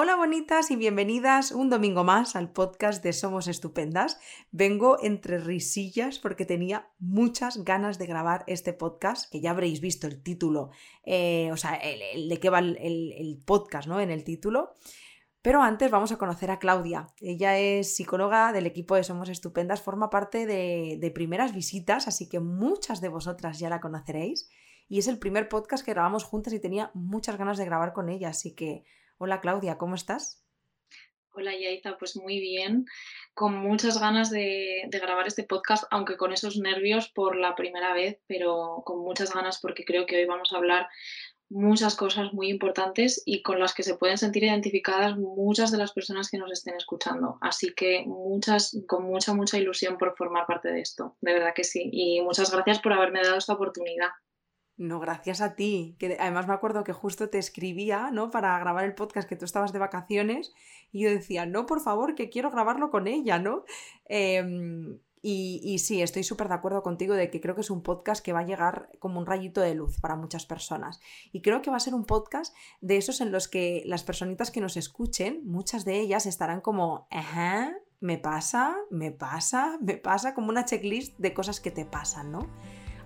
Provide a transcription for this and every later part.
Hola bonitas y bienvenidas un domingo más al podcast de Somos Estupendas. Vengo entre risillas porque tenía muchas ganas de grabar este podcast, que ya habréis visto el título, eh, o sea, de qué va el, podcast, ¿no? En el título. Pero antes vamos a conocer a Claudia. Ella es psicóloga del equipo de Somos Estupendas, forma parte de, de primeras visitas, así que muchas de vosotras ya la conoceréis. Y es el primer podcast que grabamos juntas y tenía muchas ganas de grabar con ella, así que Hola Claudia, ¿cómo estás? Hola Yaiza, pues muy bien, con muchas ganas de, grabar este podcast, aunque con esos nervios por la primera vez, pero con muchas ganas porque creo que hoy vamos a hablar muchas cosas muy importantes y con las que se pueden sentir identificadas muchas de las personas que nos estén escuchando. Así que muchas, con mucha, mucha ilusión por formar parte de esto, de verdad que sí. Y muchas gracias por haberme dado esta oportunidad. No, gracias a ti. Que además me acuerdo que justo te escribía, ¿no? Para grabar el podcast que tú estabas de vacaciones y yo decía, no, por favor, que quiero grabarlo con ella, ¿no? Em, y, y, sí, estoy súper de acuerdo contigo de que creo que es un podcast que va a llegar como un rayito de luz para muchas personas. Y creo que va a ser un podcast de esos en los que las personitas que nos escuchen, muchas de ellas estarán como, ajá, me pasa, me pasa, me pasa, como una checklist de cosas que te pasan, ¿no?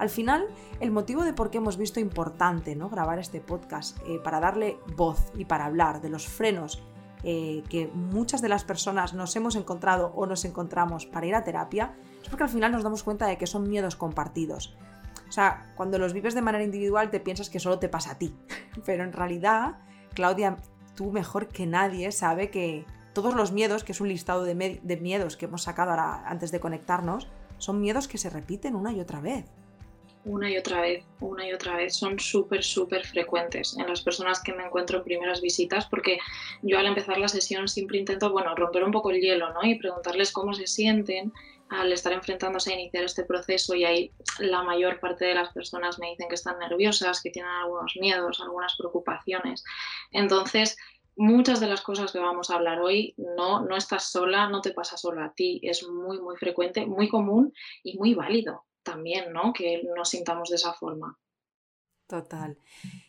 Al final, el motivo de por qué hemos visto importante ¿no? grabar este podcast, eh, para darle voz y para hablar de los frenos eh, que muchas de las personas nos hemos encontrado o nos encontramos para ir a terapia, es porque al final nos damos cuenta de que son miedos compartidos. O sea, cuando los vives de manera individual te piensas que solo te pasa a ti, pero en realidad, Claudia, tú mejor que nadie sabe que todos los miedos, que es un listado de, de miedos que hemos sacado ahora antes de conectarnos, son miedos que se repiten una y otra vez una y otra vez, una y otra vez, son súper, súper frecuentes en las personas que me encuentro en primeras visitas, porque yo al empezar la sesión siempre intento, bueno, romper un poco el hielo, ¿no? Y preguntarles cómo se sienten al estar enfrentándose a iniciar este proceso y ahí la mayor parte de las personas me dicen que están nerviosas, que tienen algunos miedos, algunas preocupaciones. Entonces, muchas de las cosas que vamos a hablar hoy no, no estás sola, no te pasa solo a ti, es muy, muy frecuente, muy común y muy válido también, ¿no? Que nos sintamos de esa forma. Total.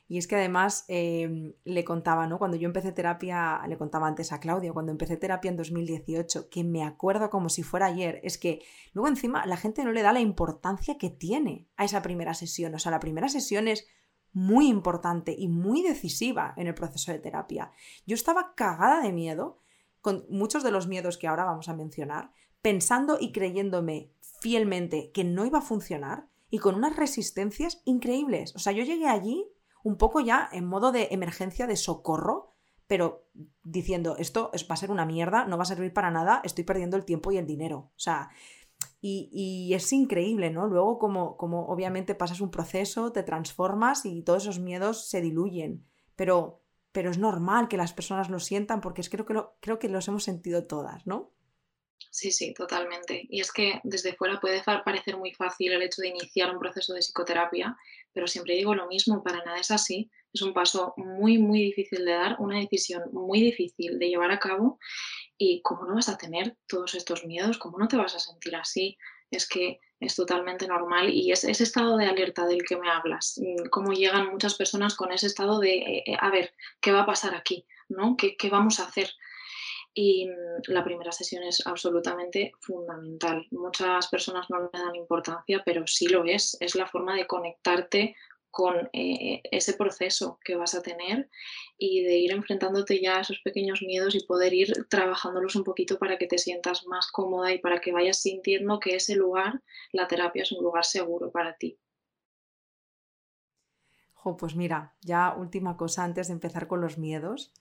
Y es que además em, le contaba, ¿no? Cuando yo empecé terapia, le contaba antes a Claudia, cuando empecé terapia en 2018, que me acuerdo como si fuera ayer, es que luego encima la gente no le da la importancia que tiene a esa primera sesión. O sea, la primera sesión es muy importante y muy decisiva en el proceso de terapia. Yo estaba cagada de miedo, con muchos de los miedos que ahora vamos a mencionar, pensando y creyéndome fielmente que no iba a funcionar y con unas resistencias increíbles. O sea, yo llegué allí un poco ya en modo de emergencia de socorro, pero diciendo, esto va a ser una mierda, no va a servir para nada, estoy perdiendo el tiempo y el dinero. O sea, y, es increíble, ¿no? Luego como, como obviamente pasas un proceso, te transformas y todos esos miedos se diluyen. Pero, pero es normal que las personas lo sientan porque es, creo, que creo que los hemos sentido todas, ¿no? Sí, sí, totalmente. Y es que desde fuera puede parecer muy fácil el hecho de iniciar un proceso de psicoterapia, pero siempre digo lo mismo, para nada es así. Es un paso muy, muy difícil de dar, una decisión muy difícil de llevar a cabo. Y cómo no vas a tener todos estos miedos, cómo no te vas a sentir así, es que es totalmente normal y es ese estado de alerta del que me hablas, mm, cómo llegan muchas personas con ese estado de, eh, eh, a ver, ¿qué va a pasar aquí? ¿no? ¿Qué, ¿Qué vamos a hacer? Y mm, la primera sesión es absolutamente fundamental. Muchas personas no le dan importancia, pero sí lo es. Es la forma de conectarte con eh, ese proceso que vas a tener y de ir enfrentándote ya a esos pequeños miedos y poder ir trabajándolos un poquito para que te sientas más cómoda y para que vayas sintiendo que ese lugar, la terapia, es un lugar seguro para ti. pues mira, ya última cosa antes de empezar con los miedos.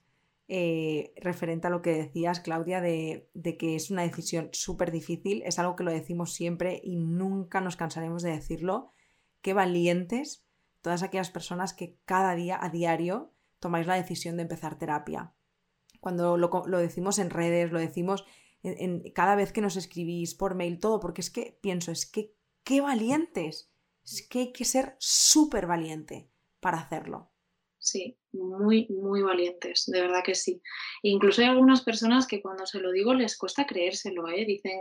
Eh, referente a lo que decías, Claudia, de, que es una decisión súper difícil, es algo que lo decimos siempre y nunca nos cansaremos de decirlo. Qué valientes todas aquellas personas que cada día, a diario, tomáis la decisión de empezar terapia. Cuando lo, decimos en redes, lo decimos en, cada vez que nos escribís por mail, todo, porque es que pienso, es que qué valientes, es que hay que ser súper valiente para hacerlo. Sí, muy, muy valientes, de verdad que sí. Incluso hay algunas personas que cuando se lo digo les cuesta creérselo, ¿eh? Dicen,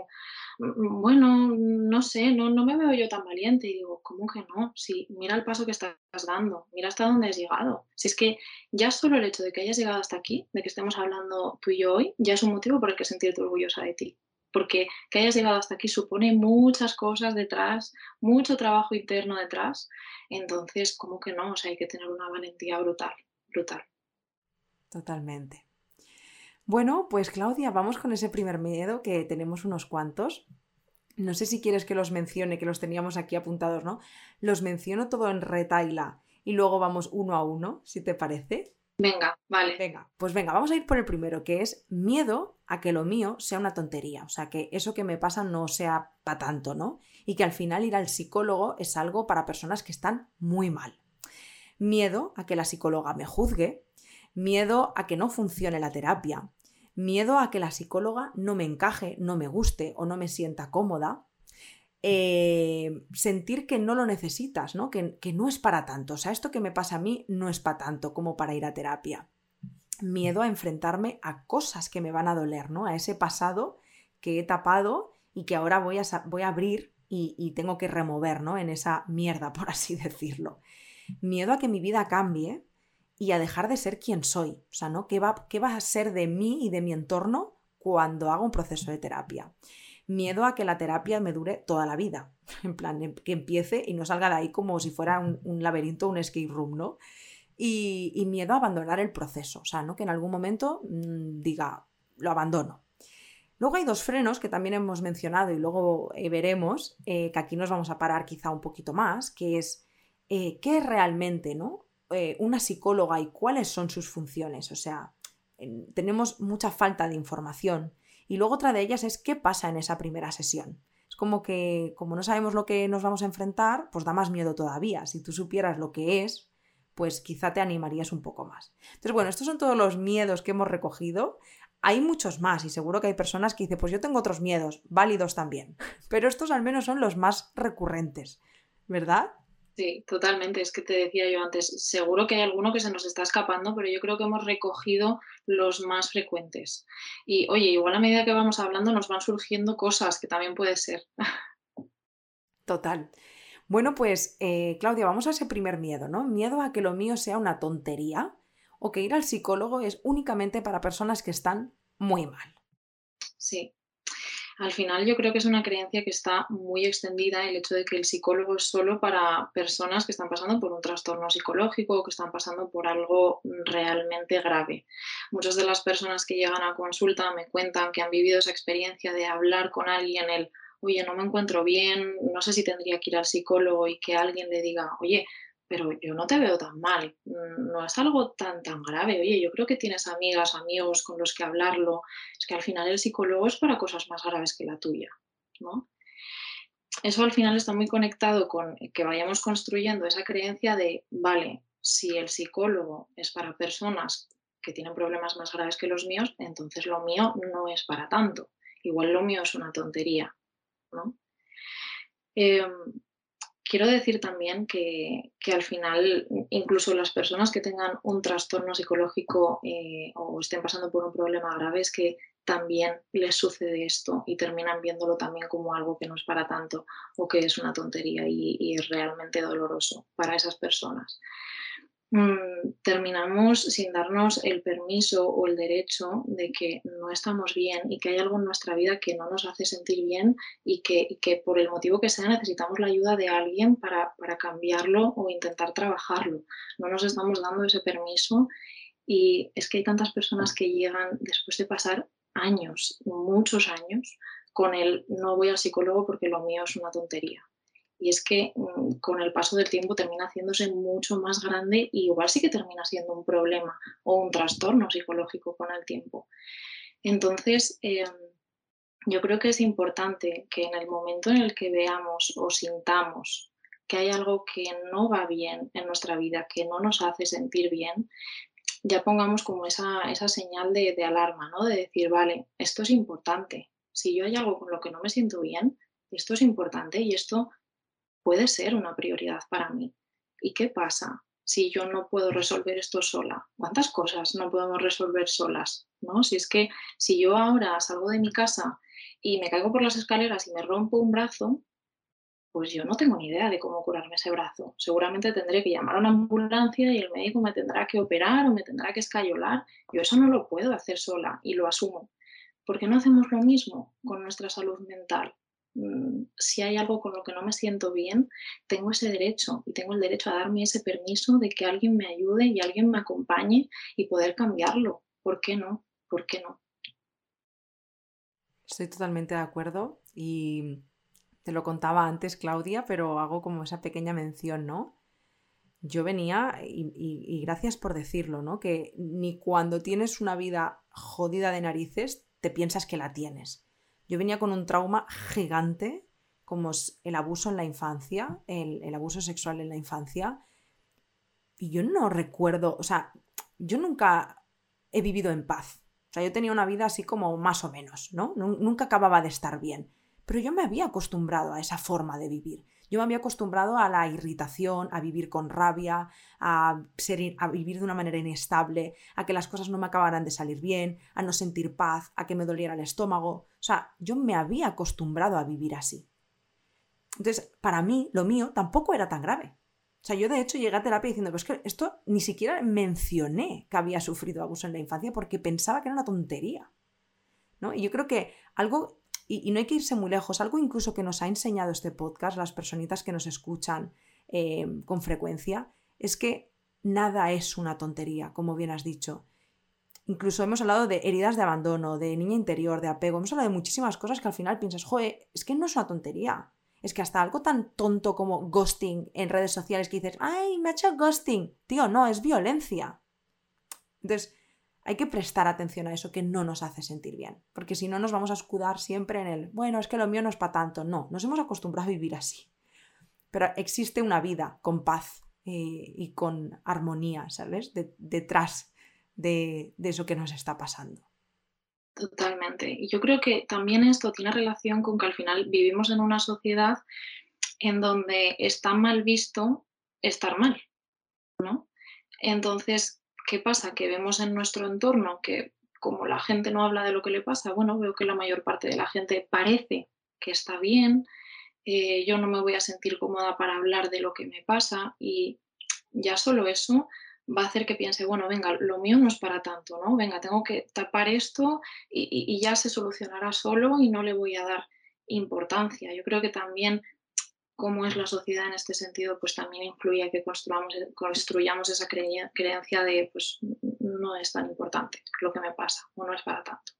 "Mm, bueno, no sé, no, no me veo yo tan valiente. Y digo, ¿cómo que no? Sí, mira el paso que estás dando, mira hasta dónde has llegado. Si es que ya solo el hecho de que hayas llegado hasta aquí, de que estemos hablando tú y yo hoy, ya es un motivo por el que sentirte orgullosa de ti. Porque que hayas llegado hasta aquí supone muchas cosas detrás, mucho trabajo interno detrás. Entonces, ¿cómo que no? O sea, hay que tener una valentía brutal, brutal. Totalmente. Bueno, pues Claudia, vamos con ese primer miedo que tenemos unos cuantos. No sé si quieres que los mencione, que los teníamos aquí apuntados, ¿no? Los menciono todo en retaila y luego vamos uno a uno, si te parece. Venga, vale. Venga, pues venga, vamos a ir por el primero, que es miedo a que lo mío sea una tontería, o sea, que eso que me pasa no sea para tanto, ¿no? Y que al final ir al psicólogo es algo para personas que están muy mal. Miedo a que la psicóloga me juzgue, miedo a que no funcione la terapia, miedo a que la psicóloga no me encaje, no me guste o no me sienta cómoda, eh, sentir que no lo necesitas, ¿no? Que, que no es para tanto, o sea, esto que me pasa a mí no es para tanto como para ir a terapia. Miedo a enfrentarme a cosas que me van a doler, ¿no? A ese pasado que he tapado y que ahora voy a, voy a abrir y, y, tengo que remover, ¿no? En esa mierda, por así decirlo. Miedo a que mi vida cambie y a dejar de ser quien soy. O sea, ¿no? ¿Qué va, qué va a ser de mí y de mi entorno cuando hago un proceso de terapia? Miedo a que la terapia me dure toda la vida. En plan, que empiece y no salga de ahí como si fuera un, un laberinto, un escape room, ¿no? Y, miedo a abandonar el proceso. O sea, ¿no? Que en algún momento mmm, diga, lo abandono. Luego hay dos frenos que también hemos mencionado y luego eh, veremos, eh, que aquí nos vamos a parar quizá un poquito más, que es eh, qué es realmente ¿no? Una psicóloga y cuáles son sus funciones. O sea, tenemos mucha falta de información. Y luego otra de ellas es qué pasa en esa primera sesión. Es como que, como no sabemos lo que nos vamos a enfrentar, pues da más miedo todavía. Si tú supieras lo que es, pues quizá te animarías un poco más. Entonces, bueno, estos son todos los miedos que hemos recogido. Hay muchos más y seguro que hay personas que dicen, pues yo tengo otros miedos, válidos también. Pero estos al menos son los más recurrentes, ¿verdad? Sí, totalmente. Es que te decía yo antes, seguro que hay alguno que se nos está escapando, pero yo creo que hemos recogido los más frecuentes. Y oye, igual a medida que vamos hablando nos van surgiendo cosas que también puede ser. Total. Bueno, pues eh, Claudia, vamos a ese primer miedo, ¿no? Miedo a que lo mío sea una tontería o que ir al psicólogo es únicamente para personas que están muy mal. Sí, al final yo creo que es una creencia que está muy extendida el hecho de que el psicólogo es solo para personas que están pasando por un trastorno psicológico o que están pasando por algo realmente grave. Muchas de las personas que llegan a consulta me cuentan que han vivido esa experiencia de hablar con alguien el oye, no me encuentro bien, no sé si tendría que ir al psicólogo y que alguien le diga, oye, pero yo no te veo tan mal, no es algo tan, tan grave. Oye, yo creo que tienes amigas, amigos con los que hablarlo. Es que al final el psicólogo es para cosas más graves que la tuya, ¿no? Eso al final está muy conectado con que vayamos construyendo esa creencia de, vale, si el psicólogo es para personas que tienen problemas más graves que los míos, entonces lo mío no es para tanto. Igual lo mío es una tontería, ¿no? Eh, quiero decir también que, al final, incluso las personas que tengan un trastorno psicológico eh, o estén pasando por un problema grave, es que también les sucede esto y terminan viéndolo también como algo que no es para tanto o que es una tontería y es realmente doloroso para esas personas. Mm, terminamos sin darnos el permiso o el derecho de que no estamos bien y que hay algo en nuestra vida que no nos hace sentir bien y que, que por el motivo que sea necesitamos la ayuda de alguien para, para, cambiarlo o intentar trabajarlo. No nos estamos dando ese permiso y es que hay tantas personas que llegan después de pasar años, muchos años, con el no voy al psicólogo porque lo mío es una tontería y es que mm, con el paso del tiempo termina haciéndose mucho más grande y igual sí que termina siendo un problema o un trastorno psicológico con el tiempo. Entonces, eh, yo creo que es importante que en el momento en el que veamos o sintamos que hay algo que no va bien en nuestra vida, que no nos hace sentir bien, ya pongamos como esa, esa señal de, de alarma, ¿no? De decir, vale, esto es importante. Si yo hay algo con lo que no me siento bien, esto es importante y esto puede ser una prioridad para mí. ¿Y qué pasa? si yo no puedo resolver esto sola? ¿Cuántas cosas no podemos resolver solas? ¿no? Si es que si yo ahora salgo de mi casa y me caigo por las escaleras y me rompo un brazo, pues yo no tengo ni idea de cómo curarme ese brazo. Seguramente tendré que llamar a una ambulancia y el médico me tendrá que operar o me tendrá que escayolar. Yo eso no lo puedo hacer sola y lo asumo. ¿Por qué no hacemos lo mismo con nuestra salud mental? Mm, si hay algo con lo que no me siento bien, tengo ese derecho y tengo el derecho a darme ese permiso de que alguien me ayude y alguien me acompañe y poder cambiarlo. ¿Por qué no? ¿Por qué no? Estoy totalmente de acuerdo y te lo contaba antes, Claudia, pero hago como esa pequeña mención, ¿no? Yo venía, y, gracias por decirlo, ¿no? Que ni cuando tienes una vida jodida de narices te piensas que la tienes. Yo venía con un trauma gigante, como es el abuso en la infancia, el, el abuso sexual en la infancia. Y yo no recuerdo, o sea, yo nunca he vivido en paz. O sea, yo tenía una vida así como más o menos, ¿no? Nunca acababa de estar bien. Pero yo me había acostumbrado a esa forma de vivir. Yo me había acostumbrado a la irritación, a vivir con rabia, a, ser, a vivir de una manera inestable, a que las cosas no me acabaran de salir bien, a no sentir paz, a que me doliera el estómago. O sea, yo me había acostumbrado a vivir así. Entonces, para mí, lo mío tampoco era tan grave. O sea, yo de hecho llegué a terapia diciendo, pues que esto ni siquiera mencioné que había sufrido abuso en la infancia porque pensaba que era una tontería. ¿no? Y yo creo que algo y, no hay que irse muy lejos. Algo incluso que nos ha enseñado este podcast, las personitas que nos escuchan eh, con frecuencia, es que nada es una tontería, como bien has dicho. Incluso hemos hablado de heridas de abandono, de niña interior, de apego. Hemos hablado de muchísimas cosas que al final piensas, joder, es que no es una tontería. Es que hasta algo tan tonto como ghosting en redes sociales que dices, ay, me ha hecho ghosting. Tío, no, es violencia. Entonces, hay que prestar atención a eso que no nos hace sentir bien, porque si no nos vamos a escudar siempre en el, bueno, es que lo mío no es para tanto. No, nos hemos acostumbrado a vivir así. Pero existe una vida con paz eh, y con armonía, ¿sabes? detrás de, de eso que nos está pasando. Totalmente. Y yo creo que también esto tiene relación con que al final vivimos en una sociedad en donde está mal visto estar mal, ¿no? Entonces, ¿qué pasa? Que vemos en nuestro entorno que como la gente no habla de lo que le pasa, bueno, veo que la mayor parte de la gente parece que está bien, eh, yo no me voy a sentir cómoda para hablar de lo que me pasa y ya solo eso va a hacer que piense, bueno, venga, lo mío no es para tanto, ¿no? Venga, tengo que tapar esto y ya se solucionará solo y no le voy a dar importancia. Yo creo que también cómo es la sociedad en este sentido, pues también influye que construyamos, esa creencia de, pues no es tan importante lo que me pasa o no es para tanto.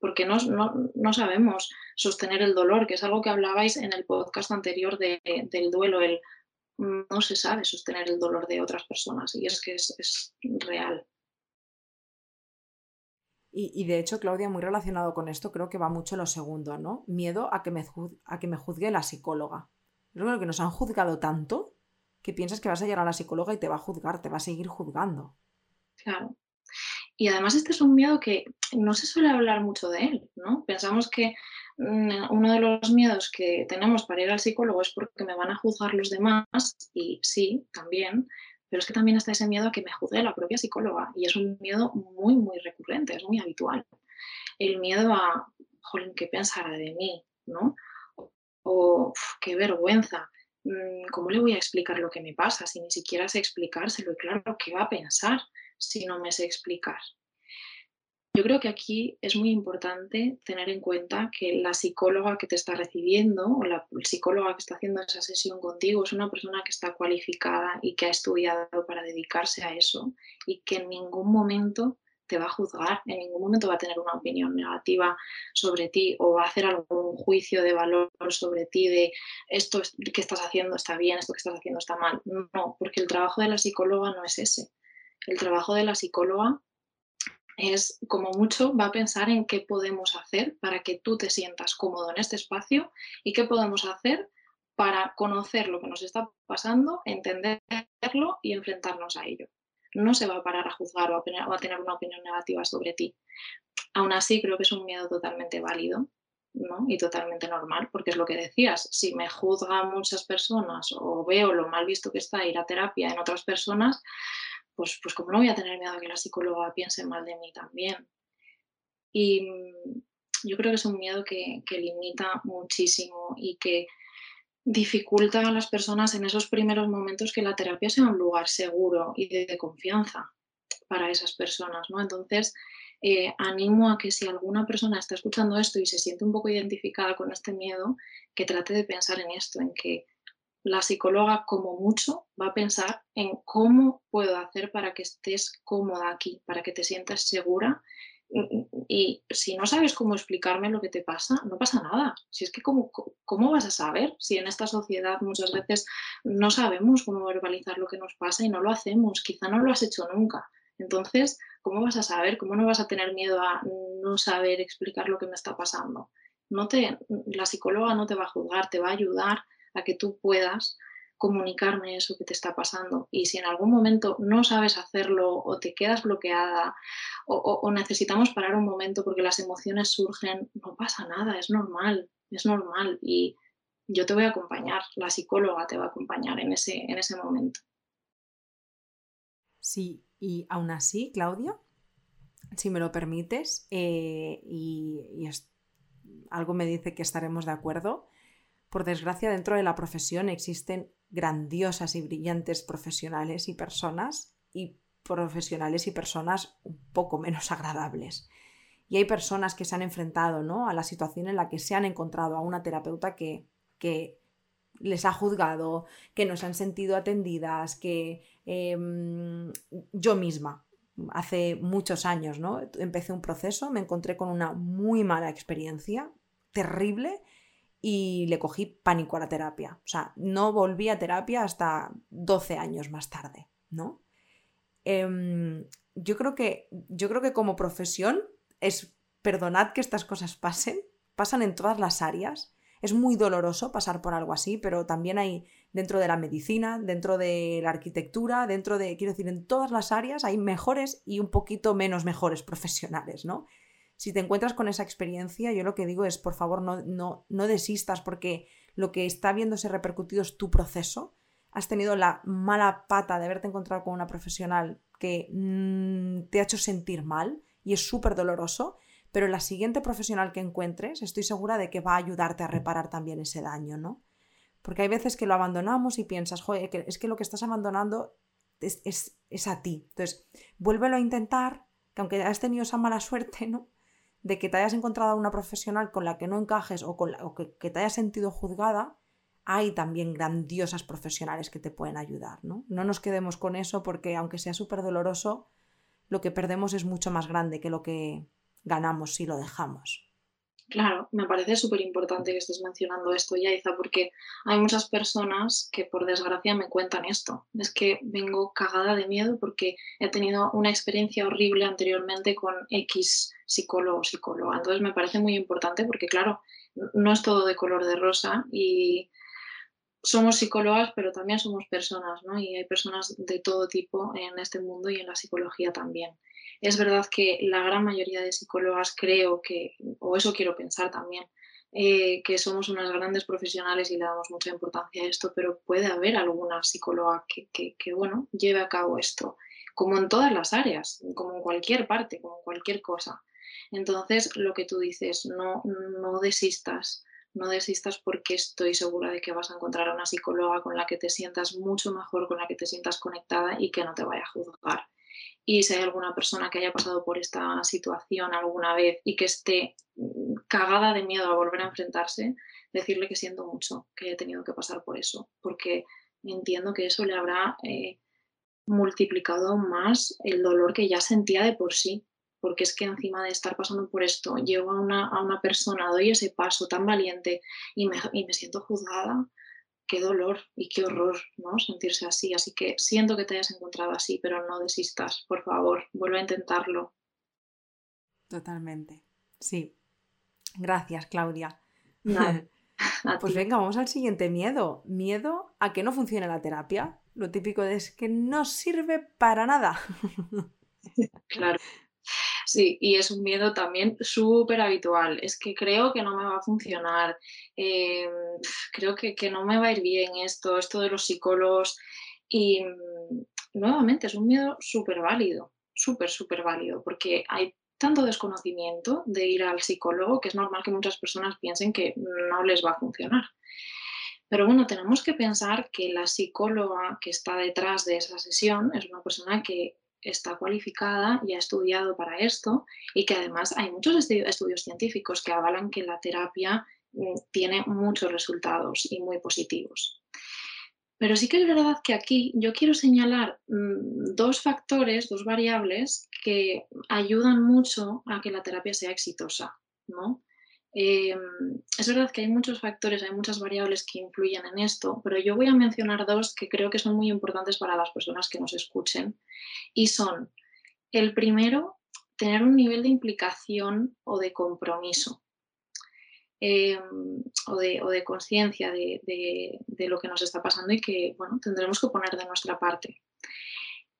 Porque no, sabemos sostener el dolor, que es algo que hablabais en el podcast anterior del duelo, el no se sabe sostener el dolor de otras personas y es que es, real. Y, de hecho, Claudia, muy relacionado con esto, creo que va mucho lo segundo, ¿no? Miedo a que me juzgue la psicóloga que nos han juzgado tanto que piensas que vas a llegar a la psicóloga y te va a juzgar, te va a seguir juzgando. Claro. Y además este es un miedo que no se suele hablar mucho de él, ¿no? Pensamos que mm, uno de los miedos que tenemos para ir al psicólogo es porque me van a juzgar los demás, y sí, también, pero es que también está ese miedo a que me juzgue la propia psicóloga, y es un miedo muy, muy recurrente, es muy habitual. El miedo a, jolín, ¿qué pensará de mí? ¿no? O qué vergüenza, mm, ¿cómo le voy a explicar lo que me pasa si ni siquiera sé explicárselo? Y claro, ¿qué va a pensar si no me sé explicar? Yo creo que aquí es muy importante tener en cuenta que la psicóloga que te está recibiendo o la psicóloga que está haciendo esa sesión contigo es una persona que está cualificada y que ha estudiado para dedicarse a eso y que en ningún momento te va a juzgar, en ningún momento va a tener una opinión negativa sobre ti o va a hacer algún juicio de valor sobre ti de esto que estás haciendo está bien, esto que estás haciendo está mal. No, porque el trabajo de la psicóloga no es ese. El trabajo de la psicóloga es, como mucho, va a pensar en qué podemos hacer para que tú te sientas cómodo en este espacio y qué podemos hacer para conocer lo que nos está pasando, entenderlo y enfrentarnos a ello no se va a parar a juzgar o a, tener una opinión negativa sobre ti. Aún así, creo que es un miedo totalmente válido ¿no? Y totalmente normal, porque es lo que decías, si me juzgan muchas personas o veo lo mal visto que está ir a terapia en otras personas, pues, pues como no voy a tener miedo a que la psicóloga piense mal de mí también. Y mm, yo creo que es un miedo que, que limita muchísimo y que dificulta a las personas en esos primeros momentos que la terapia sea un lugar seguro y de, confianza para esas personas, ¿no? Entonces, eh, animo a que si alguna persona está escuchando esto y se siente un poco identificada con este miedo, que trate de pensar en esto, en que la psicóloga como mucho va a pensar en cómo puedo hacer para que estés cómoda aquí, para que te sientas segura y si no sabes cómo explicarme lo que te pasa, no pasa nada. Si es que cómo, cómo vas a saber si en esta sociedad muchas veces no sabemos cómo verbalizar lo que nos pasa y no lo hacemos, quizá no lo has hecho nunca. Entonces, ¿cómo vas a saber? ¿Cómo no vas a tener miedo a no saber explicar lo que me está pasando? No te, la psicóloga no te va a juzgar, te va a ayudar a que tú puedas comunicarme eso que te está pasando. Y si en algún momento no sabes hacerlo o te quedas bloqueada o, necesitamos parar un momento porque las emociones surgen, no pasa nada, es normal, es normal. Y yo te voy a acompañar, la psicóloga te va a acompañar en ese, en ese momento. Sí, y aún así, Claudia, si me lo permites, eh, y, algo me dice que estaremos de acuerdo, por desgracia, dentro de la profesión existen grandiosas y brillantes profesionales y personas y profesionales y personas un poco menos agradables. Y hay personas que se han enfrentado ¿no? a la situación en la que se han encontrado a una terapeuta que, que les ha juzgado, que no se han sentido atendidas, que em, yo misma, hace muchos años, ¿no? Empecé un proceso, me encontré con una muy mala experiencia, terrible, y le cogí pánico a la terapia. O sea, no volví a terapia hasta 12 años más tarde, ¿no? Em, yo, creo que, yo creo que como profesión es, perdonad que estas cosas pasen, pasan en todas las áreas. Es muy doloroso pasar por algo así, pero también hay dentro de la medicina, dentro de la arquitectura, dentro de, quiero decir, en todas las áreas hay mejores y un poquito menos mejores profesionales, ¿no? Si te encuentras con esa experiencia, yo lo que digo es, por favor, no, no, no desistas porque lo que está viéndose repercutido es tu proceso. Has tenido la mala pata de haberte encontrado con una profesional que mm, te ha hecho sentir mal y es súper doloroso, pero la siguiente profesional que encuentres, estoy segura de que va a ayudarte a reparar también ese daño, ¿no? Porque hay veces que lo abandonamos y piensas, joder, es que lo que estás abandonando es, es, es a ti. Entonces, vuélvelo a intentar, que aunque has tenido esa mala suerte, ¿no? De que te hayas encontrado una profesional con la que no encajes o, con que, te hayas sentido juzgada, hay también grandiosas profesionales que te pueden ayudar, ¿no? No nos quedemos con eso porque aunque sea súper doloroso, lo que perdemos es mucho más grande que lo que ganamos si lo dejamos. Claro, me parece súper importante que estés mencionando esto, Yaiza, porque hay muchas personas que por desgracia me cuentan esto. Es que vengo cagada de miedo porque he tenido una experiencia horrible anteriormente con X psicólogo o psicóloga. Entonces me parece muy importante porque, claro, no es todo de color de rosa y somos psicólogas, pero también somos personas, ¿no? Y hay personas de todo tipo en este mundo y en la psicología también. Es verdad que la gran mayoría de psicólogas creo que, o eso quiero pensar también, eh, que somos unas grandes profesionales y le damos mucha importancia a esto, pero puede haber alguna psicóloga que, que, bueno, lleve a cabo esto, como en todas las áreas, como en cualquier parte, como en cualquier cosa. Entonces, lo que tú dices, no, no desistas, no desistas porque estoy segura de que vas a encontrar a una psicóloga con la que te sientas mucho mejor, con la que te sientas conectada y que no te vaya a juzgar y si hay alguna persona que haya pasado por esta situación alguna vez y que esté mm, cagada de miedo a volver a enfrentarse, decirle que siento mucho que haya tenido que pasar por eso, porque entiendo que eso le habrá eh, multiplicado más el dolor que ya sentía de por sí, porque es que encima de estar pasando por esto, llego a una, a una persona, doy ese paso tan valiente y me, y me siento juzgada, qué dolor y qué horror, ¿no? Sentirse así. Así que siento que te hayas encontrado así, pero no desistas, por favor, vuelve a intentarlo. Totalmente. Sí. Gracias, Claudia. pues venga, vamos al siguiente miedo. Miedo a que no funcione la terapia. Lo típico es que no sirve para nada. claro. Sí, y es un miedo también súper habitual. Es que creo que no me va a funcionar, em, creo que, que, no me va a ir bien esto, esto de los psicólogos. Y mm, nuevamente es un miedo súper válido, súper, súper válido, porque hay tanto desconocimiento de ir al psicólogo que es normal que muchas personas piensen que no les va a funcionar. Pero bueno, tenemos que pensar que la psicóloga que está detrás de esa sesión es una persona que está cualificada y ha estudiado para esto y que además hay muchos estudios científicos que avalan que la terapia mm, tiene muchos resultados y muy positivos. Pero sí que es verdad que aquí yo quiero señalar mm, dos factores, dos variables que ayudan mucho a que la terapia sea exitosa. ¿no? Em, es verdad que hay muchos factores, hay muchas variables que influyen en esto, pero yo voy a mencionar dos que creo que son muy importantes para las personas que nos escuchen y son, el primero, tener un nivel de implicación o de compromiso. Em, o de, conciencia de, de, lo que nos está pasando y que bueno, tendremos que poner de nuestra parte.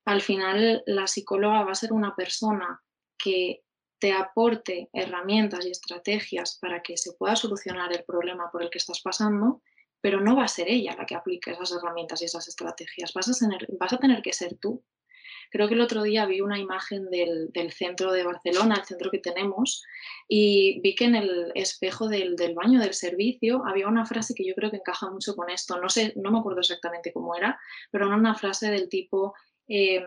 Al final, la psicóloga va a ser una persona que te aporte herramientas y estrategias para que se pueda solucionar el problema por el que estás pasando, pero no va a ser ella la que aplique esas herramientas y esas estrategias, vas a tener, que ser tú. Creo que el otro día vi una imagen del, centro de Barcelona, el centro que tenemos, y vi que en el espejo del, baño del servicio había una frase que yo creo que encaja mucho con esto. No sé, no me acuerdo exactamente cómo era, pero era una frase del tipo, em,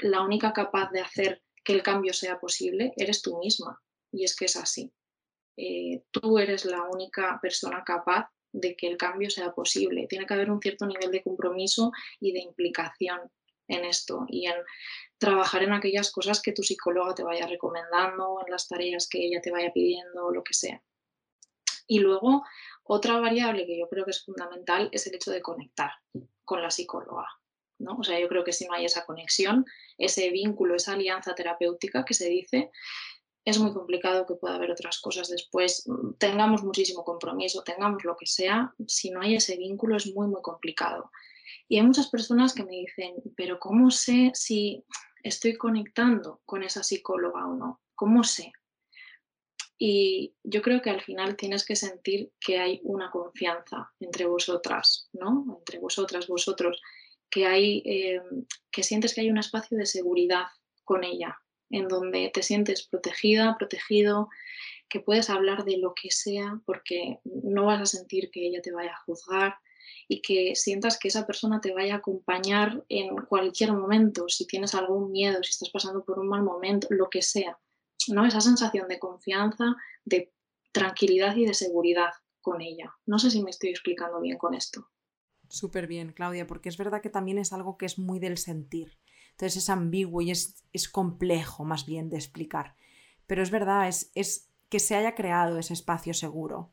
la única capaz de hacer que el cambio sea posible, eres tú misma. Y es que es así. Eh, tú eres la única persona capaz de que el cambio sea posible. Tiene que haber un cierto nivel de compromiso y de implicación en esto y en trabajar en aquellas cosas que tu psicóloga te vaya recomendando, en las tareas que ella te vaya pidiendo, lo que sea. Y luego, otra variable que yo creo que es fundamental es el hecho de conectar con la psicóloga. O sea, yo creo que si no hay esa conexión, ese vínculo, esa alianza terapéutica que se dice, es muy complicado que pueda haber otras cosas después. Tengamos muchísimo compromiso, tengamos lo que sea, si no hay ese vínculo es muy, muy complicado. Y hay muchas personas que me dicen, pero ¿cómo sé si estoy conectando con esa psicóloga o no? ¿Cómo sé? Y yo creo que al final tienes que sentir que hay una confianza entre vosotras, ¿no? Entre vosotras, vosotros que, hay, eh, que sientes que hay un espacio de seguridad con ella, en donde te sientes protegida, protegido, que puedes hablar de lo que sea porque no vas a sentir que ella te vaya a juzgar y que sientas que esa persona te vaya a acompañar en cualquier momento, si tienes algún miedo, si estás pasando por un mal momento, lo que sea. ¿no? Esa sensación de confianza, de tranquilidad y de seguridad con ella. No sé si me estoy explicando bien con esto. Súper bien, Claudia, porque es verdad que también es algo que es muy del sentir. Entonces es ambiguo y es, es complejo más bien de explicar. Pero es verdad, es, es, que se haya creado ese espacio seguro.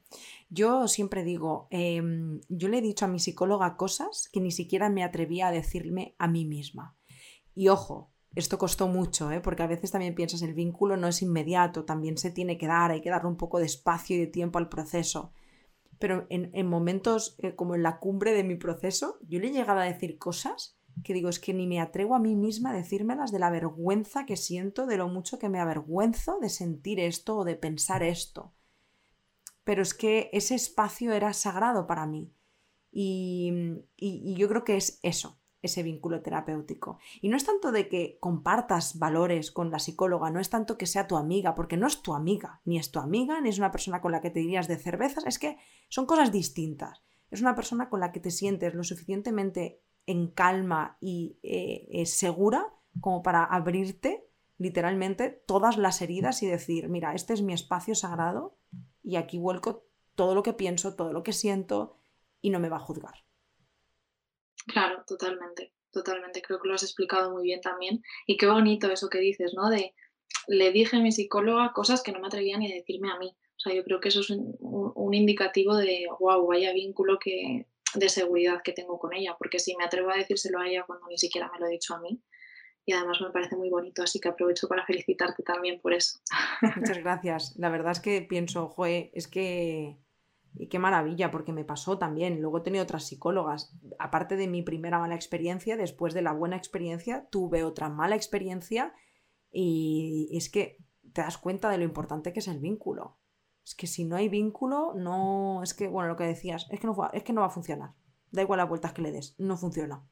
Yo siempre digo, em, yo le he dicho a mi psicóloga cosas que ni siquiera me atrevía a decirme a mí misma. Y ojo, esto costó mucho, ¿eh? porque a veces también piensas el vínculo no es inmediato, también se tiene que dar, hay que darle un poco de espacio y de tiempo al proceso pero en, momentos eh, como en la cumbre de mi proceso, yo le he llegado a decir cosas que digo, es que ni me atrevo a mí misma a decírmelas de la vergüenza que siento, de lo mucho que me avergüenzo de sentir esto o de pensar esto. Pero es que ese espacio era sagrado para mí. y yo creo que es eso, ese vínculo terapéutico. Y no es tanto de que compartas valores con la psicóloga, no es tanto que sea tu amiga, porque no es tu amiga, ni es tu amiga, ni es una persona con la que te dirías de cervezas, es que son cosas distintas. Es una persona con la que te sientes lo suficientemente en calma y eh, segura como para abrirte literalmente todas las heridas y decir, mira, este es mi espacio sagrado y aquí vuelco todo lo que pienso, todo lo que siento y no me va a juzgar. Claro, totalmente, totalmente. Creo que lo has explicado muy bien también. Y qué bonito eso que dices, ¿no? De le dije a mi psicóloga cosas que no me atrevía ni a decirme a mí. O sea, yo creo que eso es un, indicativo de, wow, vaya vínculo que, de seguridad que tengo con ella, porque si me atrevo a decírselo a ella cuando ni siquiera me lo he dicho a mí, y además me parece muy bonito, así que aprovecho para felicitarte también por eso. Muchas gracias. La verdad es que pienso, joe, es que y qué maravilla, porque me pasó también. Luego he tenido otras psicólogas. Aparte de mi primera mala experiencia, después de la buena experiencia, tuve otra mala experiencia y es que te das cuenta de lo importante que es el vínculo. Es que si no hay vínculo, no. Es que, bueno, lo que decías, es que no, es que no va a funcionar. Da igual las vueltas que le des, no funciona.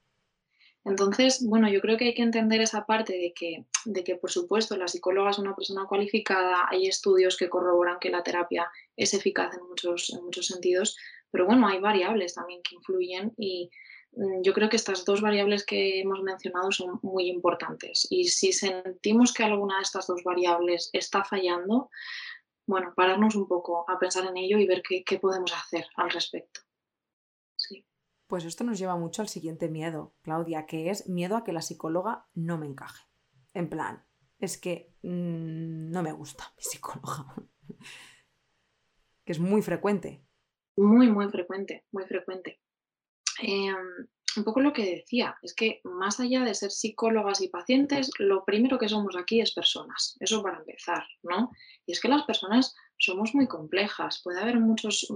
Entonces, bueno, yo creo que hay que entender esa parte de que, de que, por supuesto, la psicóloga es una persona cualificada, hay estudios que corroboran que la terapia es eficaz en muchos, en muchos sentidos, pero bueno, hay variables también que influyen y mm, yo creo que estas dos variables que hemos mencionado son muy importantes. Y si sentimos que alguna de estas dos variables está fallando, bueno, pararnos un poco a pensar en ello y ver qué, qué podemos hacer al respecto. Pues esto nos lleva mucho al siguiente miedo, Claudia, que es miedo a que la psicóloga no me encaje. En plan, es que mm, no me gusta mi psicóloga. que es muy frecuente. Muy, muy frecuente, muy frecuente. Em, un poco lo que decía, es que más allá de ser psicólogas y pacientes, lo primero que somos aquí es personas, eso para empezar, ¿no? Y es que las personas somos muy complejas, puede haber muchos,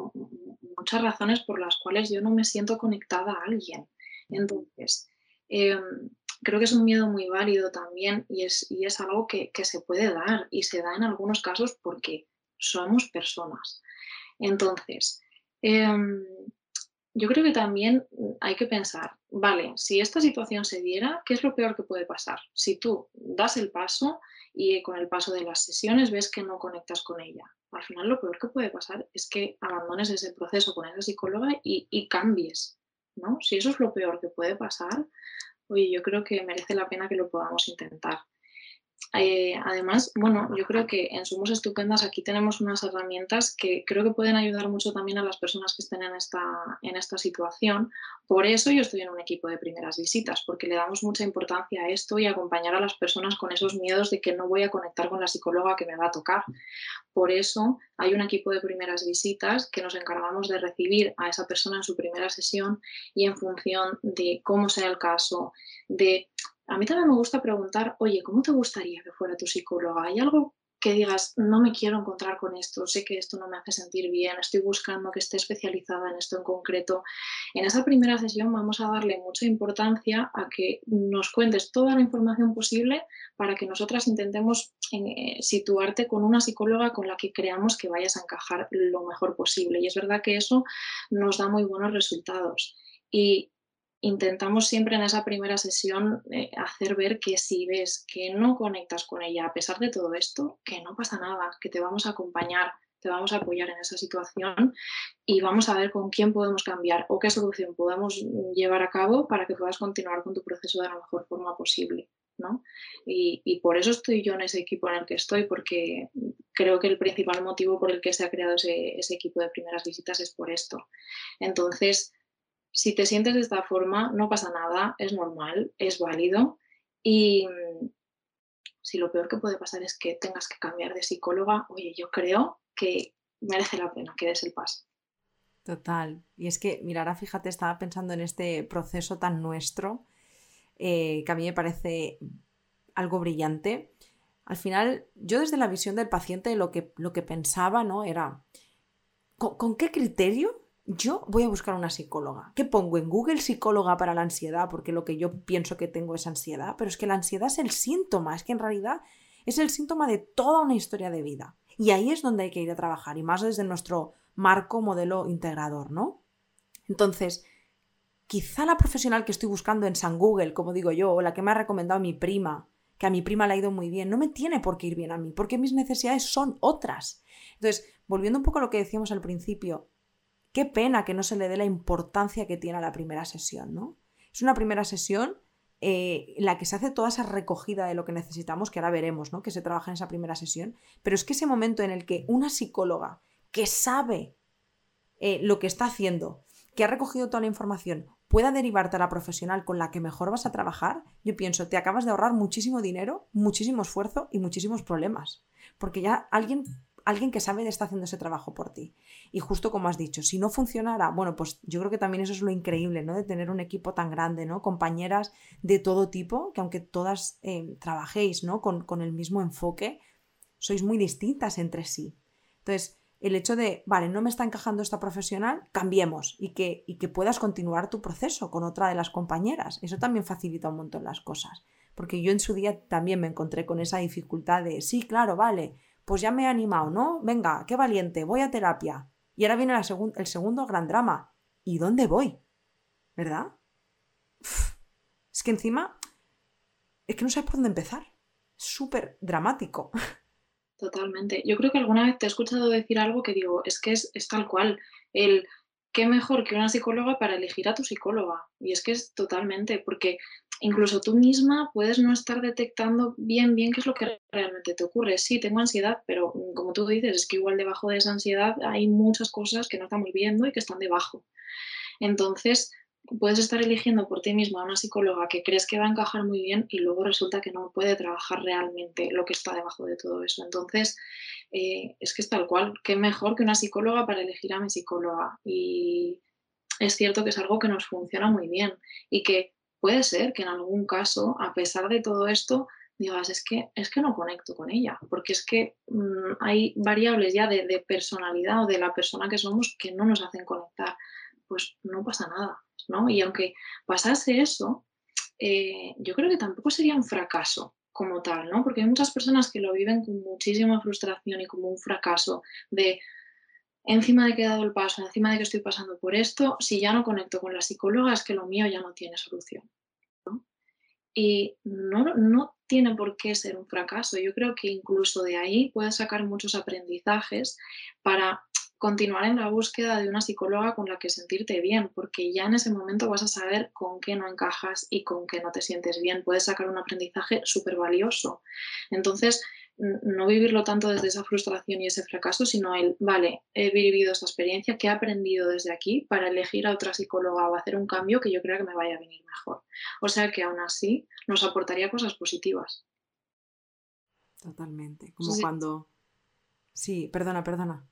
muchas razones por las cuales yo no me siento conectada a alguien. Entonces, em, creo que es un miedo muy válido también y es, y es algo que, que, se puede dar y se da en algunos casos porque somos personas. Entonces, em, yo creo que también hay que pensar, vale, si esta situación se diera, ¿qué es lo peor que puede pasar? Si tú das el paso y con el paso de las sesiones ves que no conectas con ella, al final lo peor que puede pasar es que abandones ese proceso con esa psicóloga y, cambies, ¿no? Si eso es lo peor que puede pasar, oye, yo creo que merece la pena que lo podamos intentar. Eh, además, bueno, yo creo que en Sumos Estupendas aquí tenemos unas herramientas que creo que pueden ayudar mucho también a las personas que estén en esta, en esta situación. Por eso yo estoy en un equipo de primeras visitas, porque le damos mucha importancia a esto y acompañar a las personas con esos miedos de que no voy a conectar con la psicóloga que me va a tocar. Por eso hay un equipo de primeras visitas que nos encargamos de recibir a esa persona en su primera sesión y en función de cómo sea el caso, de a mí también me gusta preguntar, oye, ¿cómo te gustaría que fuera tu psicóloga? ¿Hay algo que digas, no me quiero encontrar con esto, sé que esto no me hace sentir bien, estoy buscando que esté especializada en esto en concreto. En esa primera sesión vamos a darle mucha importancia a que nos cuentes toda la información posible para que nosotras intentemos eh, situarte con una psicóloga con la que creamos que vayas a encajar lo mejor posible. Y es verdad que eso nos da muy buenos resultados. Y intentamos siempre en esa primera sesión eh, hacer ver que si ves que no conectas con ella a pesar de todo esto, que no pasa nada, que te vamos a acompañar, te vamos a apoyar en esa situación y vamos a ver con quién podemos cambiar o qué solución podemos llevar a cabo para que puedas continuar con tu proceso de la mejor forma posible. ¿no? Y, por eso estoy yo en ese equipo en el que estoy, porque creo que el principal motivo por el que se ha creado ese equipo de primeras visitas es por esto. Entonces, si te sientes de esta forma, no pasa nada, es normal, es válido. Y mm, si lo peor que puede pasar es que tengas que cambiar de psicóloga, oye, yo creo que merece la pena que des el paso. Total. Y es que, mira, ahora fíjate, estaba pensando en este proceso tan nuestro, eh, que a mí me parece algo brillante. Al final, yo desde la visión del paciente lo que, lo que pensaba, ¿no? Era, ¿con qué criterio yo voy a buscar una psicóloga. ¿Qué pongo en Google psicóloga para la ansiedad? Porque lo que yo pienso que tengo es ansiedad, pero es que la ansiedad es el síntoma, es que en realidad es el síntoma de toda una historia de vida. Y ahí es donde hay que ir a trabajar, y más desde nuestro marco modelo integrador, ¿no? Entonces, quizá la profesional que estoy buscando en San Google, como digo yo, o la que me ha recomendado mi prima, que a mi prima le ha ido muy bien, no me tiene por qué ir bien a mí, porque mis necesidades son otras. Entonces, volviendo un poco a lo que decíamos al principio, Qué pena que no se le dé la importancia que tiene a la primera sesión, ¿no? Es una primera sesión eh, en la que se hace toda esa recogida de lo que necesitamos, que ahora veremos, ¿no? Que se trabaja en esa primera sesión. Pero es que ese momento en el que una psicóloga que sabe eh, lo que está haciendo, que ha recogido toda la información, pueda derivarte a la profesional con la que mejor vas a trabajar, yo pienso, te acabas de ahorrar muchísimo dinero, muchísimo esfuerzo y muchísimos problemas. Porque ya alguien alguien que sabe de está haciendo ese trabajo por ti. Y justo como has dicho, si no funcionara, bueno, pues yo creo que también eso es lo increíble, ¿no? De tener un equipo tan grande, ¿no? Compañeras de todo tipo, que aunque todas eh, trabajéis, ¿no? Con, con el mismo enfoque, sois muy distintas entre sí. Entonces, el hecho de, vale, no me está encajando esta profesional, cambiemos y que, y que puedas continuar tu proceso con otra de las compañeras. Eso también facilita un montón las cosas. porque yo en su día también me encontré con esa dificultad de, sí, claro, vale, pues ya me he animado, ¿no? Venga, qué valiente, voy a terapia. Y ahora viene el segundo gran drama. ¿Y dónde voy? ¿Verdad? es que encima, es que no sé por dónde empezar. Súper dramático. Totalmente. Yo creo que alguna vez te he escuchado decir algo que digo, es que es, es tal cual. El qué mejor que una psicóloga para elegir a tu psicóloga. Y es que es totalmente, porque incluso tú misma puedes no estar detectando bien, bien qué es lo que realmente te ocurre. Sí, tengo ansiedad, pero mm, como tú dices, es que igual debajo de esa ansiedad hay muchas cosas que no estamos viendo y que están debajo. Entonces, puedes estar eligiendo por ti misma a una psicóloga que crees que va a encajar muy bien y luego resulta que no puede trabajar realmente lo que está debajo de todo eso. Entonces, eh, es que es tal cual, qué mejor que una psicóloga para elegir a mi psicóloga. Y es cierto que es algo que nos funciona muy bien y que puede ser que en algún caso, a pesar de todo esto, digas, es que, es que no conecto con ella, porque es que mm, hay variables ya de, personalidad o de la persona que somos que no nos hacen conectar. Pues no pasa nada y aunque pasase eso, eh, yo creo que tampoco sería un fracaso como tal, ¿no? Porque hay muchas personas que lo viven con muchísima frustración y como un fracaso de encima de que he dado el paso, encima de que estoy pasando por esto, si ya no conecto con la psicóloga es que lo mío ya no tiene solución. Y no, no tiene por qué ser un fracaso. Yo creo que incluso de ahí puedes sacar muchos aprendizajes para continuar en la búsqueda de una psicóloga con la que sentirte bien, porque ya en ese momento vas a saber con qué no encajas y con qué no te sientes bien. Puedes sacar un aprendizaje súper valioso. Entonces, no vivirlo tanto desde esa frustración y ese fracaso, sino el, vale, he vivido esta experiencia, ¿qué he aprendido desde aquí para elegir a otra psicóloga o hacer un cambio que yo creo que me vaya a venir mejor? O sea que aún así nos aportaría cosas positivas. Totalmente. Como cuando... Sí, perdona, perdona.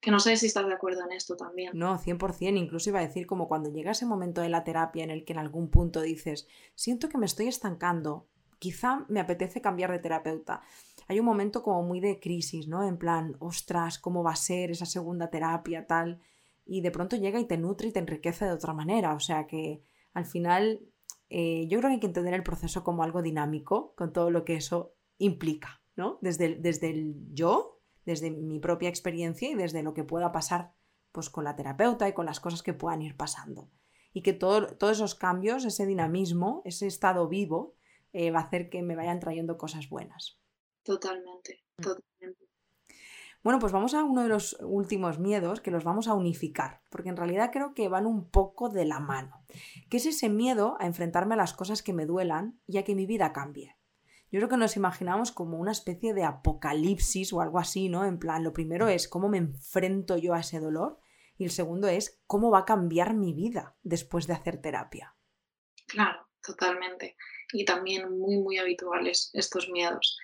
Que no sé si estás de acuerdo en esto también. No, 100%. Incluso iba a decir como cuando llega ese momento de la terapia en el que en algún punto dices, siento que me estoy estancando, quizá me apetece cambiar de terapeuta. Hay un momento como muy de crisis, ¿no? En plan, ostras, ¿cómo va a ser esa segunda terapia, tal? Y de pronto llega y te nutre y te enriquece de otra manera. O sea que al final eh, yo creo que hay que entender el proceso como algo dinámico, con todo lo que eso implica, ¿no? Desde desde el yo desde mi propia experiencia y desde lo que pueda pasar pues, con la terapeuta y con las cosas que puedan ir pasando. Y que todos esos cambios, ese dinamismo, ese estado vivo, eh, va a hacer que me vayan trayendo cosas buenas. Totalmente, mm. totalmente. Bueno, pues vamos a uno de los últimos miedos que los vamos a unificar, porque en realidad creo que van un poco de la mano, que es ese miedo a enfrentarme a las cosas que me duelan y a que mi vida cambie. Yo creo que nos imaginamos como una especie de apocalipsis o algo así, ¿no? En plan, lo primero es cómo me enfrento yo a ese dolor y el segundo es cómo va a cambiar mi vida después de hacer terapia. Claro, totalmente. Y también muy, muy habituales estos miedos.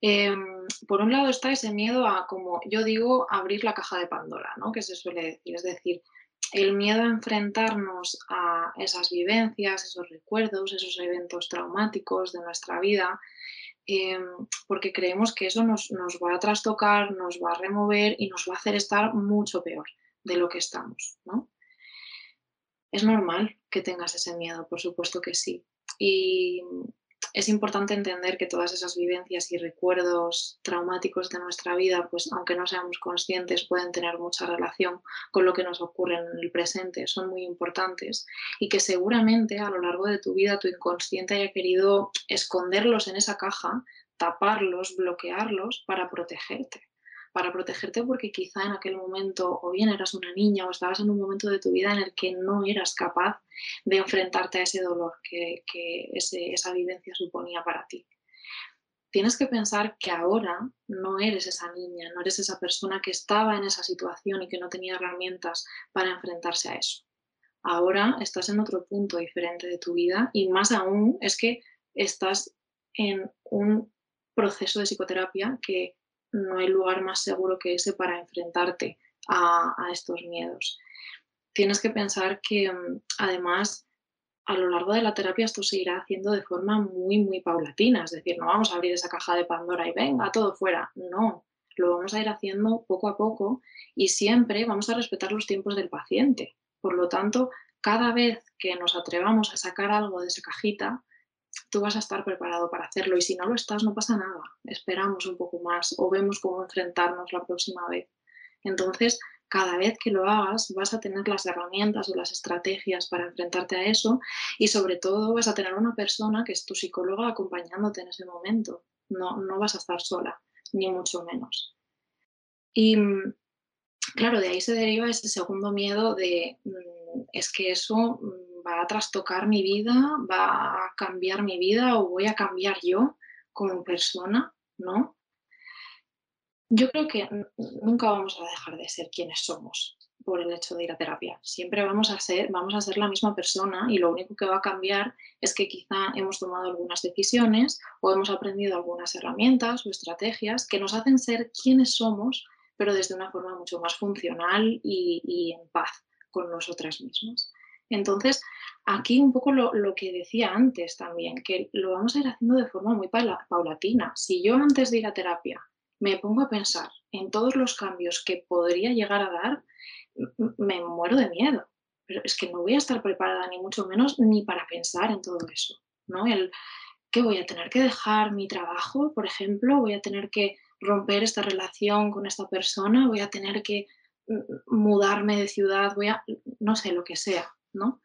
Em, por un lado está ese miedo a, como yo digo, abrir la caja de Pandora, ¿no? Que se suele decir. Es decir, el miedo a enfrentarnos a esas vivencias, esos recuerdos, esos eventos traumáticos de nuestra vida, em, porque creemos que eso nos, va a trastocar, nos va a remover y nos va a hacer estar mucho peor de lo que estamos. ¿no? Es normal que tengas ese miedo, por supuesto que sí. Y es importante entender que todas esas vivencias y recuerdos traumáticos de nuestra vida, pues aunque no seamos conscientes, pueden tener mucha relación con lo que nos ocurre en el presente, son muy importantes y que seguramente a lo largo de tu vida tu inconsciente haya querido esconderlos en esa caja, taparlos, bloquearlos para protegerte para protegerte porque quizá en aquel momento o bien eras una niña o estabas en un momento de tu vida en el que no eras capaz de enfrentarte a ese dolor que, esa vivencia suponía para ti. Tienes que pensar que ahora no eres esa niña, no eres esa persona que estaba en esa situación y que no tenía herramientas para enfrentarse a eso. Ahora estás en otro punto diferente de tu vida y más aún es que estás en un proceso de psicoterapia que no hay lugar más seguro que ese para enfrentarte a, estos miedos. Tienes que pensar que mm, además a lo largo de la terapia esto se irá haciendo de forma muy, muy paulatina. Es decir, no vamos a abrir esa caja de Pandora y venga, todo fuera. No, lo vamos a ir haciendo poco a poco y siempre vamos a respetar los tiempos del paciente. Por lo tanto, cada vez que nos atrevamos a sacar algo de esa cajita, tú vas a estar preparado para hacerlo y si no lo estás no pasa nada, esperamos un poco más o vemos cómo enfrentarnos la próxima vez. Entonces, cada vez que lo hagas vas a tener las herramientas o las estrategias para enfrentarte a eso y sobre todo vas a tener una persona que es tu psicóloga acompañándote en ese momento. No, no vas a estar sola, ni mucho menos. Y mm, claro, de ahí se deriva ese segundo miedo de mm, es que eso mm, va a trastocar mi vida, va a cambiar mi vida o voy a cambiar yo como persona, ¿no? Yo creo que nunca vamos a dejar de ser quienes somos por el hecho de ir a terapia. Siempre vamos a ser, vamos a ser la misma persona y lo único que va a cambiar es que quizá hemos tomado algunas decisiones o hemos aprendido algunas herramientas o estrategias que nos hacen ser quienes somos, pero desde una forma mucho más funcional y, en paz con nosotras mismas. Entonces, aquí un poco lo, que decía antes también, que lo vamos a ir haciendo de forma muy paulatina. Si yo antes de ir a terapia me pongo a pensar en todos los cambios que podría llegar a dar, me muero de miedo. Pero es que no voy a estar preparada ni mucho menos ni para pensar en todo eso, ¿no? El voy a tener que dejar mi trabajo, por ejemplo, voy a tener que romper esta relación con esta persona, voy a tener que mudarme de ciudad, voy a, no sé, lo que sea, ¿no?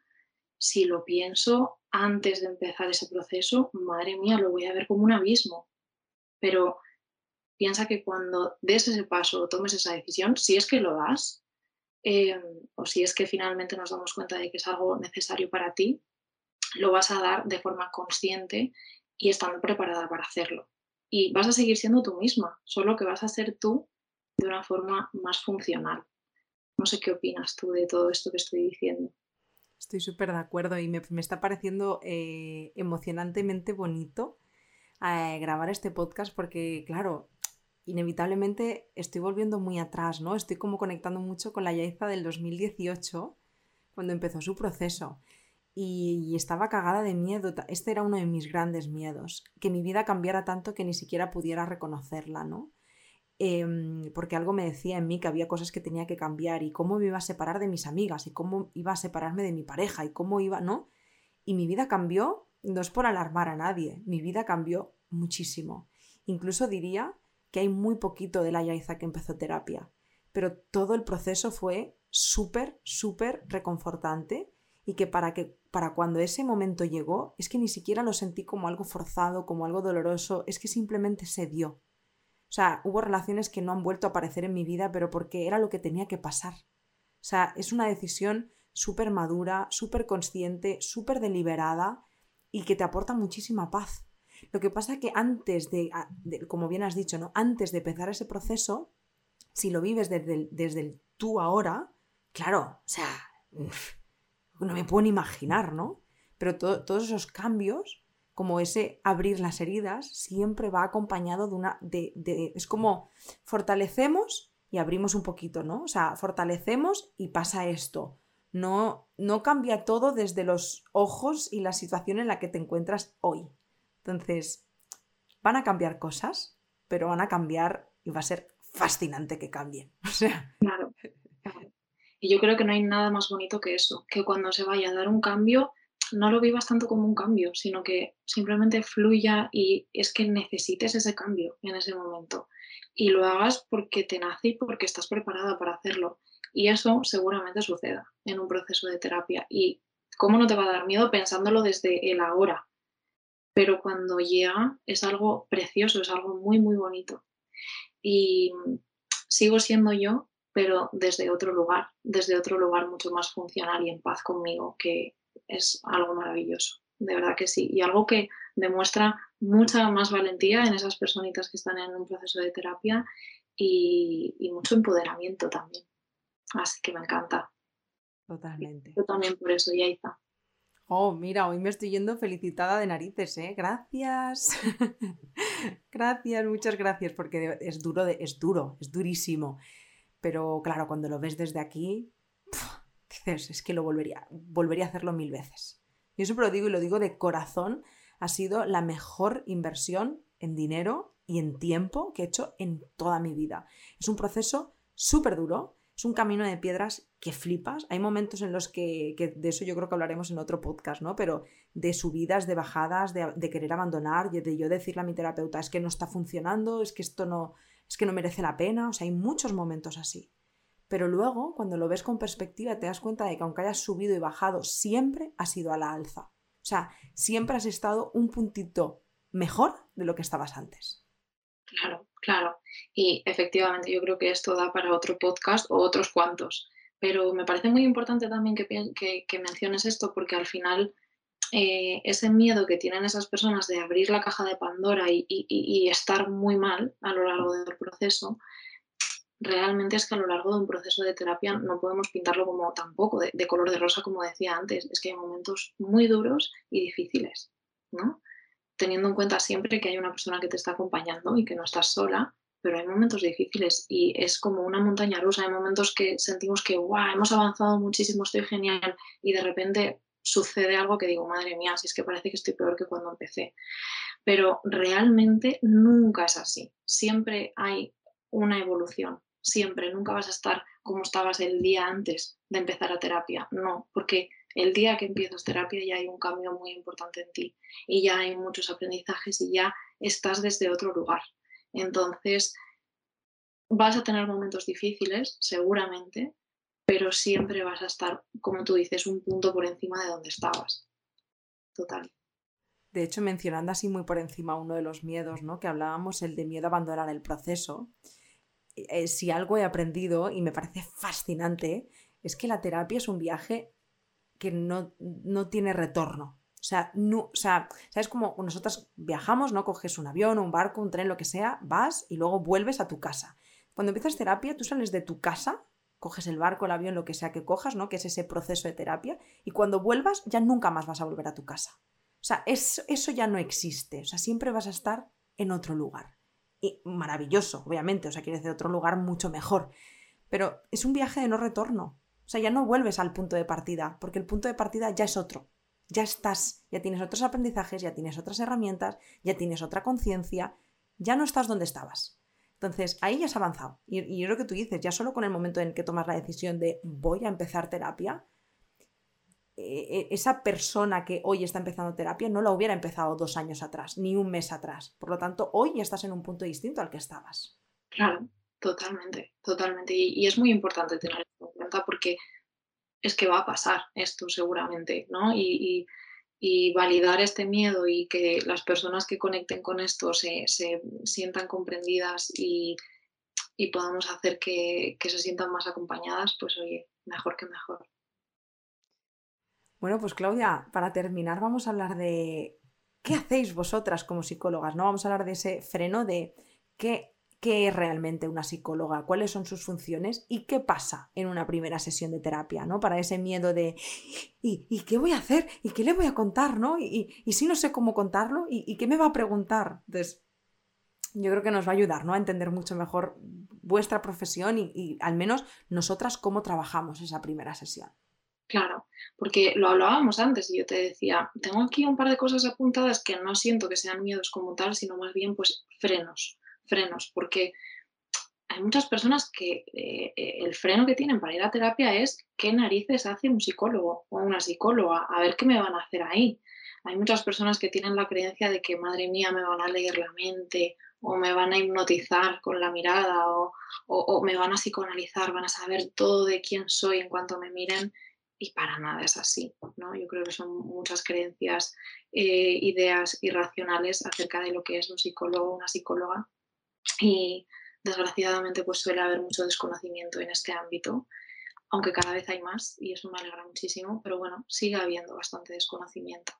Si lo pienso antes de empezar ese proceso, madre mía, lo voy a ver como un abismo. Pero piensa que cuando des ese paso o tomes esa decisión, si es que lo das, em, o si es que finalmente nos damos cuenta de que es algo necesario para ti, lo vas a dar de forma consciente y estando preparada para hacerlo. Y vas a seguir siendo tú misma, solo que vas a ser tú de una forma más funcional. No sé qué opinas tú de todo esto que estoy diciendo. Estoy súper de acuerdo y me, está pareciendo eh, emocionantemente bonito eh, grabar este podcast porque, claro, inevitablemente estoy volviendo muy atrás, ¿no? Estoy como conectando mucho con la Yaiza del 2018, cuando empezó su proceso. Y, estaba cagada de miedo. Este era uno de mis grandes miedos, que mi vida cambiara tanto que ni siquiera pudiera reconocerla, ¿no? Em, porque algo me decía en mí que había cosas que tenía que cambiar y cómo me iba a separar de mis amigas y cómo iba a separarme de mi pareja y cómo iba, ¿no? Y mi vida cambió, no es por alarmar a nadie, mi vida cambió muchísimo. Incluso diría que hay muy poquito de la Yaiza que empezó terapia, pero todo el proceso fue súper, súper reconfortante y que para, que para cuando ese momento llegó es que ni siquiera lo sentí como algo forzado, como algo doloroso, es que simplemente se dio. O sea, hubo relaciones que no han vuelto a aparecer en mi vida, pero porque era lo que tenía que pasar. O sea, es una decisión súper madura, súper consciente, súper deliberada y que te aporta muchísima paz. Lo que pasa es que antes de, como bien has dicho, ¿no? Antes de empezar ese proceso, si lo vives desde desde el tú ahora, claro, o sea, no me puedo ni imaginar, ¿no? Pero todos esos cambios, como ese abrir las heridas, siempre va acompañado de una. De, de, es como fortalecemos y abrimos un poquito, ¿no? O sea, fortalecemos y pasa esto. No, no cambia todo desde los ojos y la situación en la que te encuentras hoy. Entonces, van a cambiar cosas, pero van a cambiar y va a ser fascinante que cambien. O sea. Claro, Y yo creo que no hay nada más bonito que eso, que cuando se vaya a dar un cambio, no lo vivas tanto como un cambio, sino que simplemente fluya y es que necesites ese cambio en ese momento. Y lo hagas porque te nace y porque estás preparada para hacerlo. Y eso seguramente suceda en un proceso de terapia. Y cómo no te va a dar miedo pensándolo desde el ahora, pero cuando llega es algo precioso, es algo muy, muy bonito. Y sigo siendo yo, pero desde otro lugar, desde otro lugar mucho más funcional y en paz conmigo, que es algo maravilloso, de verdad que sí. Y algo que demuestra mucha más valentía en esas personitas que están en un proceso de terapia y, mucho empoderamiento también. Así que me encanta. Totalmente. Yo también por eso, Yaiza. Oh, mira, hoy me estoy yendo felicitada de narices, ¿eh? Gracias. gracias, muchas gracias, porque es duro, es duro, es durísimo. Pero claro, cuando lo ves desde aquí, es que lo volvería, volvería a hacerlo mil veces. Yo siempre lo digo y lo digo de corazón, ha sido la mejor inversión en dinero y en tiempo que he hecho en toda mi vida. Es un proceso súper duro, es un camino de piedras que flipas. Hay momentos en los que, de eso yo creo que hablaremos en otro podcast, ¿no? Pero de subidas, de bajadas, de, de querer abandonar, de yo decirle a mi terapeuta, es que no está funcionando, es que esto no, es que no merece la pena. O sea, hay muchos momentos así. Pero luego, cuando lo ves con perspectiva, te das cuenta de que aunque hayas subido y bajado, siempre has sido a la alza. O sea, siempre has estado un puntito mejor de lo que estabas antes. Claro, claro. Y efectivamente yo creo que esto da para otro podcast o otros cuantos. Pero me parece muy importante también que, menciones esto porque al final eh, ese miedo que tienen esas personas de abrir la caja de Pandora y, estar muy mal a lo largo del proceso, realmente es que a lo largo de un proceso de terapia no podemos pintarlo como tampoco de, color de rosa, como decía antes. Es que hay momentos muy duros y difíciles, ¿no? Teniendo en cuenta siempre que hay una persona que te está acompañando y que no estás sola pero hay momentos difíciles y es como una montaña rusa. Hay momentos que sentimos que, wow, hemos avanzado muchísimo, estoy genial y de repente sucede algo que digo, madre mía, si es que parece que estoy peor que cuando empecé. Pero realmente nunca es así. Siempre hay una evolución. Siempre, nunca vas a estar como estabas el día antes de empezar a terapia. No, porque el día que empiezas terapia ya hay un cambio muy importante en ti y ya hay muchos aprendizajes y ya estás desde otro lugar. Entonces, vas a tener momentos difíciles, seguramente, pero siempre vas a estar, como tú dices, un punto por encima de donde estabas. Total. De hecho, mencionando así muy por encima uno de los miedos, ¿no? Que hablábamos, el de miedo a abandonar el proceso. Eh, si algo he aprendido y me parece fascinante, es que la terapia es un viaje que no, no tiene retorno. O sea, no, o sea, ¿sabes cómo nosotras viajamos, ¿no? Coges un avión, un barco, un tren, lo que sea, vas y luego vuelves a tu casa. Cuando empiezas terapia, tú sales de tu casa, coges el barco, el avión, lo que sea que cojas, ¿no? Que es ese proceso de terapia, y cuando vuelvas ya nunca más vas a volver a tu casa. O sea, eso ya no existe. O sea, siempre vas a estar en otro lugar. Maravilloso, obviamente, o sea, quiere decir otro lugar mucho mejor. Pero es un viaje de no retorno. O sea, ya no vuelves al punto de partida, porque el punto de partida ya es otro ya estás, ya tienes otros aprendizajes, ya tienes otras herramientas, ya tienes otra conciencia, ya no estás donde estabas. Entonces, ahí ya has avanzado. Y, y yo lo que tú dices, ya solo con el momento en que tomas la decisión de voy a empezar terapia, esa persona que hoy está empezando terapia no la hubiera empezado dos años atrás, ni un mes atrás. Por lo tanto, hoy ya estás en un punto distinto al que estabas. Claro, totalmente, totalmente. Y, y es muy importante tener en cuenta porque es que va a pasar esto seguramente, ¿no? Y, validar este miedo y que las personas que conecten con esto se, sientan comprendidas y, podamos hacer que, se sientan más acompañadas, pues oye, mejor que mejor. Bueno, pues Claudia, para terminar vamos a hablar de qué hacéis vosotras como psicólogas, ¿no? Vamos a hablar de ese freno de qué es realmente una psicóloga, cuáles son sus funciones y qué pasa en una primera sesión de terapia, ¿no? Para ese miedo de ¿y, qué voy a hacer? ¿Y qué le voy a contar? ¿no? ¿Y, si no sé cómo contarlo? ¿Y, qué me va a preguntar? Entonces, yo creo que nos va a ayudar ¿no? a entender mucho mejor vuestra profesión y al menos nosotras cómo trabajamos esa primera sesión. Claro, porque lo hablábamos antes y yo te decía, tengo aquí un par de cosas apuntadas que no siento que sean miedos como tal, sino más bien pues frenos frenos, porque hay muchas personas que eh, eh, el freno que tienen para ir a terapia es qué narices hace un psicólogo o una psicóloga, a ver qué me van a hacer ahí. Hay muchas personas que tienen la creencia de que, madre mía, me van a leer la mente o me van a hipnotizar con la mirada o, o me van a psicoanalizar, van a saber todo de quién soy en cuanto me miren y para nada es así. ¿no? Yo creo que son muchas creencias, eh, ideas irracionales acerca de lo que es un psicólogo o una psicóloga y desgraciadamente pues suele haber mucho desconocimiento en este ámbito, aunque cada vez hay más y eso me alegra muchísimo, pero bueno, sigue habiendo bastante desconocimiento.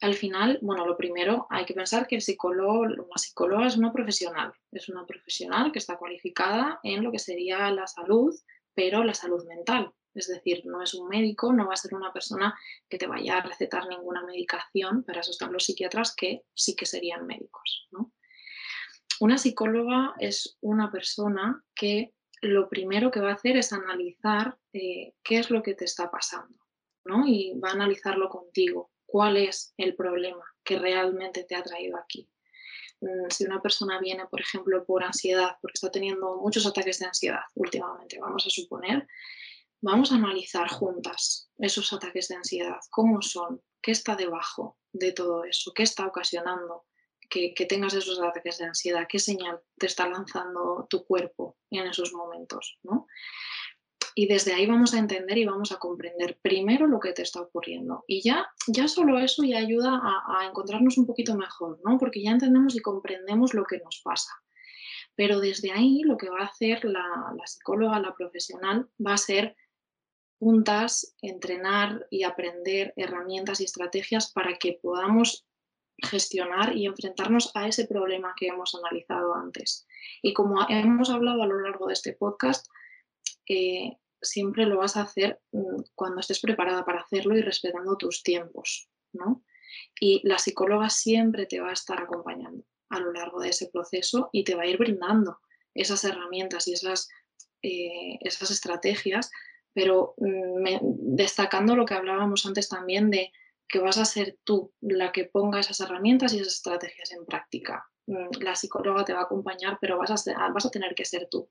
Al final, bueno, lo primero hay que pensar que el psicólogo, una psicóloga es una profesional, es una profesional que está cualificada en lo que sería la salud, pero la salud mental. Es decir, no es un médico, no va a ser una persona que te vaya a recetar ninguna medicación, para eso están los psiquiatras que sí que serían médicos. ¿no? Una psicóloga es una persona que lo primero que va a hacer es analizar eh, qué es lo que te está pasando, ¿no? Y va a analizarlo contigo. ¿Cuál es el problema que realmente te ha traído aquí? Mm, si una persona viene, por ejemplo, por ansiedad, porque está teniendo muchos ataques de ansiedad últimamente, vamos a suponer, vamos a analizar juntas esos ataques de ansiedad, cómo son, qué está debajo de todo eso, qué está ocasionando que, tengas esos ataques de ansiedad, qué señal te está lanzando tu cuerpo en esos momentos, ¿no? Y desde ahí vamos a entender y vamos a comprender primero lo que te está ocurriendo. Y ya, ya solo eso ya ayuda a, encontrarnos un poquito mejor, ¿no? Porque ya entendemos y comprendemos lo que nos pasa. Pero desde ahí lo que va a hacer la psicóloga, la profesional, va a ser juntas entrenar y aprender herramientas y estrategias para que podamos gestionar y enfrentarnos a ese problema que hemos analizado antes. Y como hemos hablado a lo largo de este podcast, eh, siempre lo vas a hacer mm, cuando estés preparada para hacerlo y respetando tus tiempos, ¿no? Y la psicóloga siempre te va a estar acompañando a lo largo de ese proceso y te va a ir brindando esas herramientas y esas, eh, esas estrategias, pero mm, destacando lo que hablábamos antes también de que vas a ser tú la que ponga esas herramientas y esas estrategias en práctica. Mm, la psicóloga te va a acompañar, pero vas a, vas a tener que ser tú.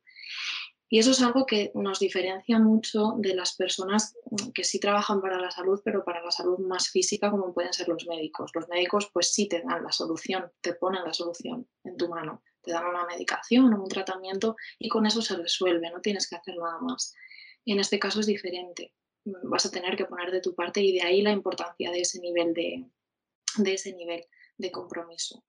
Y eso es algo que nos diferencia mucho de las personas mm, que sí trabajan para la salud, pero para la salud más física, como pueden ser los médicos. Los médicos pues sí te dan la solución, te ponen la solución en tu mano, te dan una medicación o un tratamiento y con eso se resuelve, no tienes que hacer nada más. En este caso es diferente. Mm, vas a tener que poner de tu parte y de ahí la importancia de ese nivel de, de ese nivel de compromiso.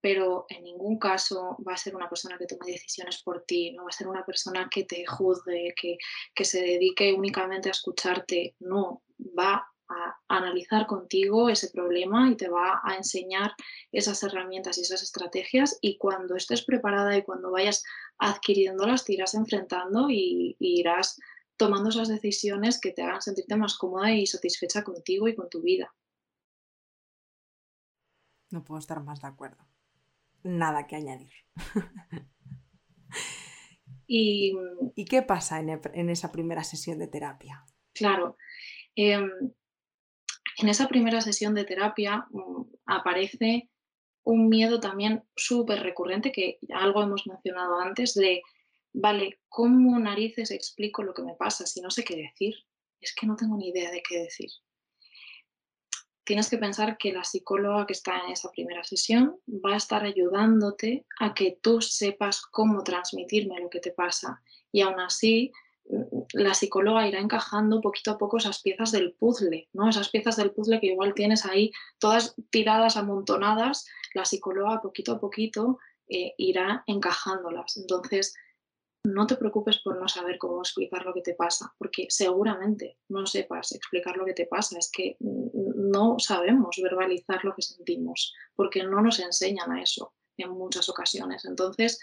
Pero en ningún caso va a ser una persona que tome decisiones por ti, no va a ser una persona que te juzgue, que, que se dedique únicamente a escucharte, no, va a analizar contigo ese problema y te va a enseñar esas herramientas y esas estrategias y cuando estés preparada y cuando vayas adquiriéndolas te irás enfrentando y, y irás tomando esas decisiones que te hagan sentirte más cómoda y satisfecha contigo y con tu vida. No puedo estar más de acuerdo. Nada que añadir. y, ¿Y, qué pasa en, esa primera sesión de terapia? Claro. Em, en esa primera sesión de terapia mm, aparece un miedo también súper recurrente que algo hemos mencionado antes de vale, ¿cómo narices explico lo que me pasa si no sé qué decir? Es que no tengo ni idea de qué decir. Tienes que pensar que la psicóloga que está en esa primera sesión va a estar ayudándote a que tú sepas cómo transmitirme lo que te pasa. Y aún así, la psicóloga irá encajando poquito a poco esas piezas del puzzle, ¿no? Esas piezas del puzzle que igual tienes ahí todas tiradas, amontonadas, la psicóloga poquito a poquito eh, irá encajándolas. Entonces, no te preocupes por no saber cómo explicar lo que te pasa, porque seguramente no sepas explicar lo que te pasa, es que no sabemos verbalizar lo que sentimos, porque no nos enseñan a eso en muchas ocasiones. Entonces,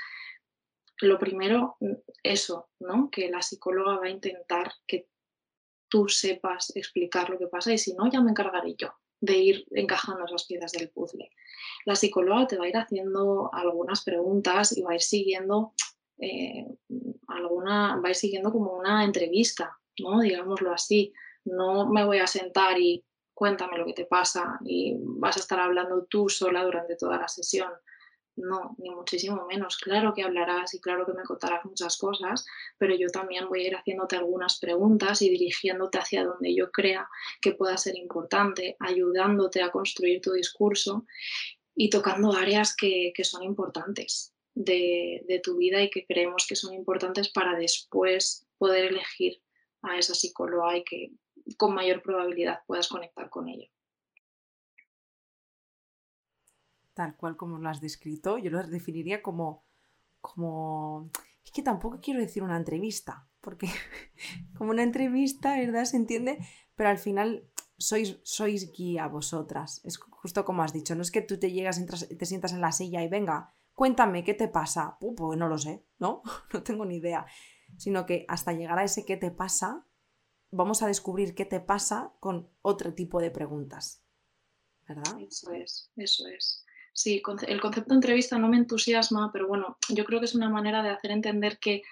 lo primero, eso, ¿no? Que la psicóloga va a intentar que tú sepas explicar lo que pasa y si no, ya me encargaré yo de ir encajando esas piezas del puzzle. La psicóloga te va a ir haciendo algunas preguntas y va a ir siguiendo eh, alguna, vais siguiendo como una entrevista, ¿no? Digámoslo así. No me voy a sentar y cuéntame lo que te pasa y vas a estar hablando tú sola durante toda la sesión. No, ni muchísimo menos. Claro que hablarás y claro que me contarás muchas cosas, pero yo también voy a ir haciéndote algunas preguntas y dirigiéndote hacia donde yo crea que pueda ser importante, ayudándote a construir tu discurso y tocando áreas que, que son importantes de, tu vida y que creemos que son importantes para después poder elegir a esa psicóloga y que con mayor probabilidad puedas conectar con ella. Tal cual como lo has descrito, yo lo definiría como, como... Es que tampoco quiero decir una entrevista, porque como una entrevista, ¿verdad? Se entiende, pero al final sois, sois guía vosotras. Es justo como has dicho, no es que tú te llegas, entras, te sientas en la silla y venga, cuéntame, ¿qué te pasa? pues no lo sé, ¿no? No tengo ni idea. Sino que hasta llegar a ese qué te pasa, vamos a descubrir qué te pasa con otro tipo de preguntas. ¿Verdad? Eso es, eso es. Sí, el concepto de entrevista no me entusiasma, pero bueno, yo creo que es una manera de hacer entender que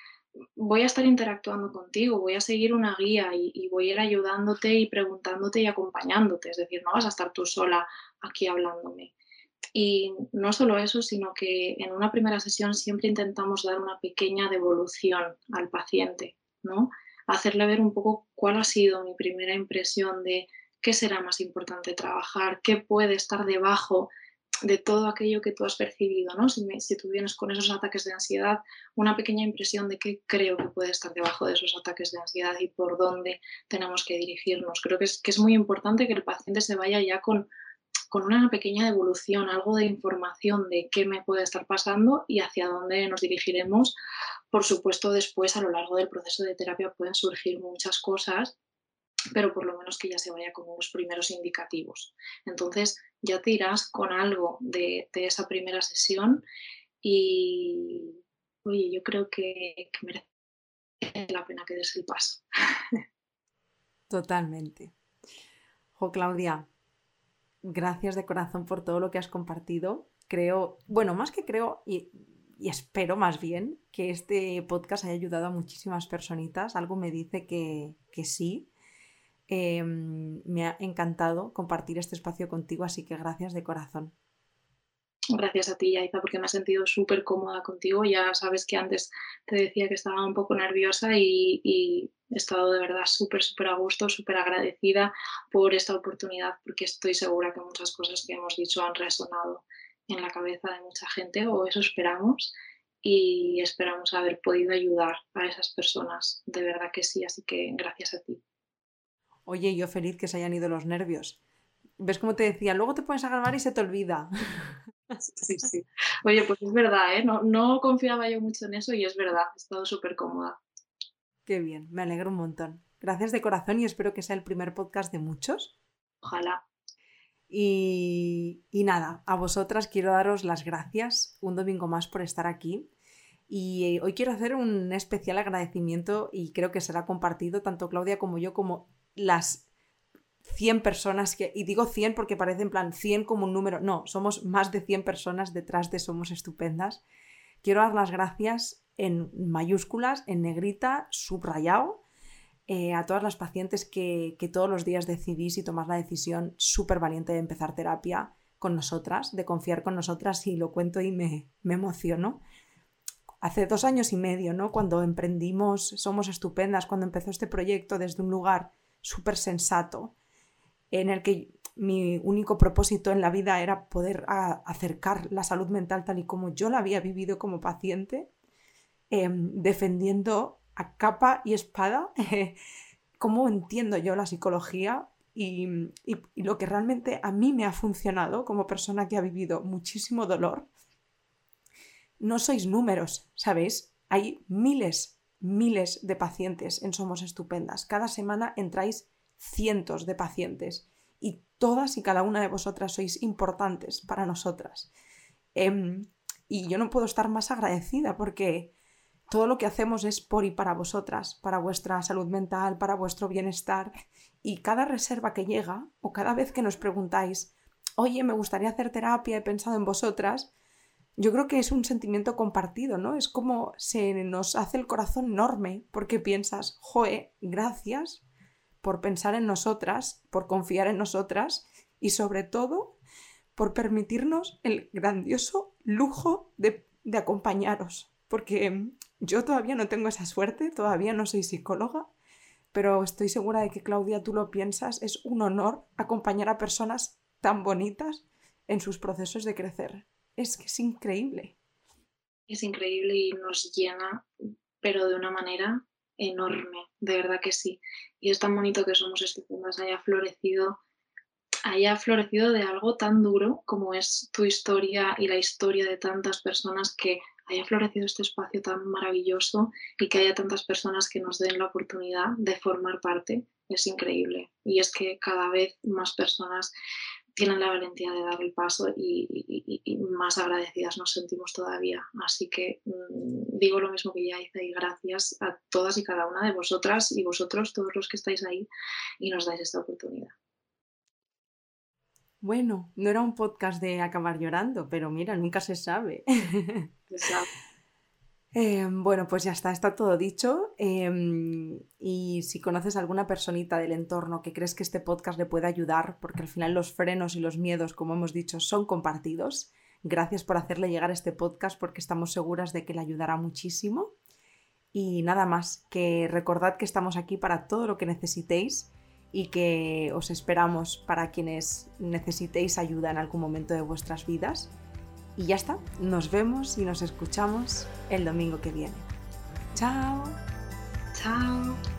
voy a estar interactuando contigo, voy a seguir una guía y, y, voy a ir ayudándote y preguntándote y acompañándote. Es decir, no vas a estar tú sola aquí hablándome. Y no solo eso, sino que en una primera sesión siempre intentamos dar una pequeña devolución al paciente, ¿no? hacerle ver un poco cuál ha sido mi primera impresión de qué será más importante trabajar, qué puede estar debajo de todo aquello que tú has percibido, ¿no? Si, si, tú vienes con esos ataques de ansiedad, una pequeña impresión de qué creo que puede estar debajo de esos ataques de ansiedad y por dónde tenemos que dirigirnos. Creo que es, que es muy importante que el paciente se vaya ya con, con una pequeña evolución, algo de información de qué me puede estar pasando y hacia dónde nos dirigiremos. Por supuesto, después a lo largo del proceso de terapia pueden surgir muchas cosas pero por lo menos que ya se vaya con unos primeros indicativos. Entonces ya te irás con algo de, esa primera sesión y, oye, yo creo que, merece la pena que des el paso. Totalmente. Jo, Claudia, gracias de corazón por todo lo que has compartido. Creo, bueno, más que creo y, y, espero más bien que este podcast haya ayudado a muchísimas personitas. Algo me dice que, que sí. Em, me ha encantado compartir este espacio contigo, así que gracias de corazón. Gracias a ti, Yaiza, porque me he sentido súper cómoda contigo. Ya sabes que antes te decía que estaba un poco nerviosa y, y he estado de verdad súper, súper a gusto, súper agradecida por esta oportunidad, porque estoy segura que muchas cosas que hemos dicho han resonado en la cabeza de mucha gente, o eso esperamos, y esperamos haber podido ayudar a esas personas. De verdad que sí, así que gracias a ti. Oye, yo feliz que se hayan ido los nervios. ¿Ves cómo te decía? Luego te pones a grabar y se te olvida. Sí, sí. Oye, pues es verdad, ¿eh? No, no confiaba yo mucho en eso y es verdad, he estado súper cómoda. Qué bien, me alegro un montón. Gracias de corazón y espero que sea el primer podcast de muchos. Ojalá. Y, y nada, a vosotras quiero daros las gracias un domingo más por estar aquí. Y hoy quiero hacer un especial agradecimiento y creo que será compartido tanto Claudia como yo como las 100 personas que, y digo 100 porque parece en plan 100 como un número, no, somos más de 100 personas detrás de Somos Estupendas. Quiero dar las gracias en mayúsculas, en negrita, subrayado, eh, a todas las pacientes que, que, todos los días decidís y tomás la decisión súper valiente de empezar terapia con nosotras, de confiar con nosotras y lo cuento y me, me emociono. Hace dos años y medio, ¿no? Cuando emprendimos Somos Estupendas, cuando empezó este proyecto desde un lugar súper sensato, en el que mi único propósito en la vida era poder acercar la salud mental tal y como yo la había vivido como paciente, em, defendiendo a capa y espada cómo entiendo yo la psicología y, y, lo que realmente a mí me ha funcionado como persona que ha vivido muchísimo dolor. No sois números, ¿sabéis? Hay miles miles de pacientes en Somos Estupendas. Cada semana entráis cientos de pacientes y todas y cada una de vosotras sois importantes para nosotras. Em, y yo no puedo estar más agradecida porque todo lo que hacemos es por y para vosotras, para vuestra salud mental, para vuestro bienestar. Y cada reserva que llega, o cada vez que nos preguntáis, oye, me gustaría hacer terapia, he pensado en vosotras, yo creo que es un sentimiento compartido, ¿no? Es como se nos hace el corazón enorme porque piensas, joe, gracias por pensar en nosotras, por confiar en nosotras y sobre todo por permitirnos el grandioso lujo de, de acompañaros. Porque yo todavía no tengo esa suerte, todavía no soy psicóloga, pero estoy segura de que Claudia tú lo piensas, es un honor acompañar a personas tan bonitas en sus procesos de crecer es que es increíble. Es increíble y nos llena, pero de una manera enorme, de verdad que sí. Y es tan bonito que Somos Estupendas haya florecido, haya florecido de algo tan duro como es tu historia y la historia de tantas personas que haya florecido este espacio tan maravilloso y que haya tantas personas que nos den la oportunidad de formar parte, es increíble. Y es que cada vez más personas tienen la valentía de dar el paso y, más agradecidas nos sentimos todavía. Así que mm, digo lo mismo que ya hice y gracias a todas y cada una de vosotras y vosotros, todos los que estáis ahí y nos dais esta oportunidad. Bueno, no era un podcast de acabar llorando, pero mira, nunca se sabe. Se sabe. Em, bueno, pues ya está, está todo dicho. Em, y si conoces alguna personita del entorno que crees que este podcast le puede ayudar, porque al final los frenos y los miedos, como hemos dicho, son compartidos, gracias por hacerle llegar este podcast porque estamos seguras de que le ayudará muchísimo. Y nada más, que recordad que estamos aquí para todo lo que necesitéis y que os esperamos para quienes necesitéis ayuda en algún momento de vuestras vidas. Y ya está, nos vemos y nos escuchamos el domingo que viene. Chao. Chao.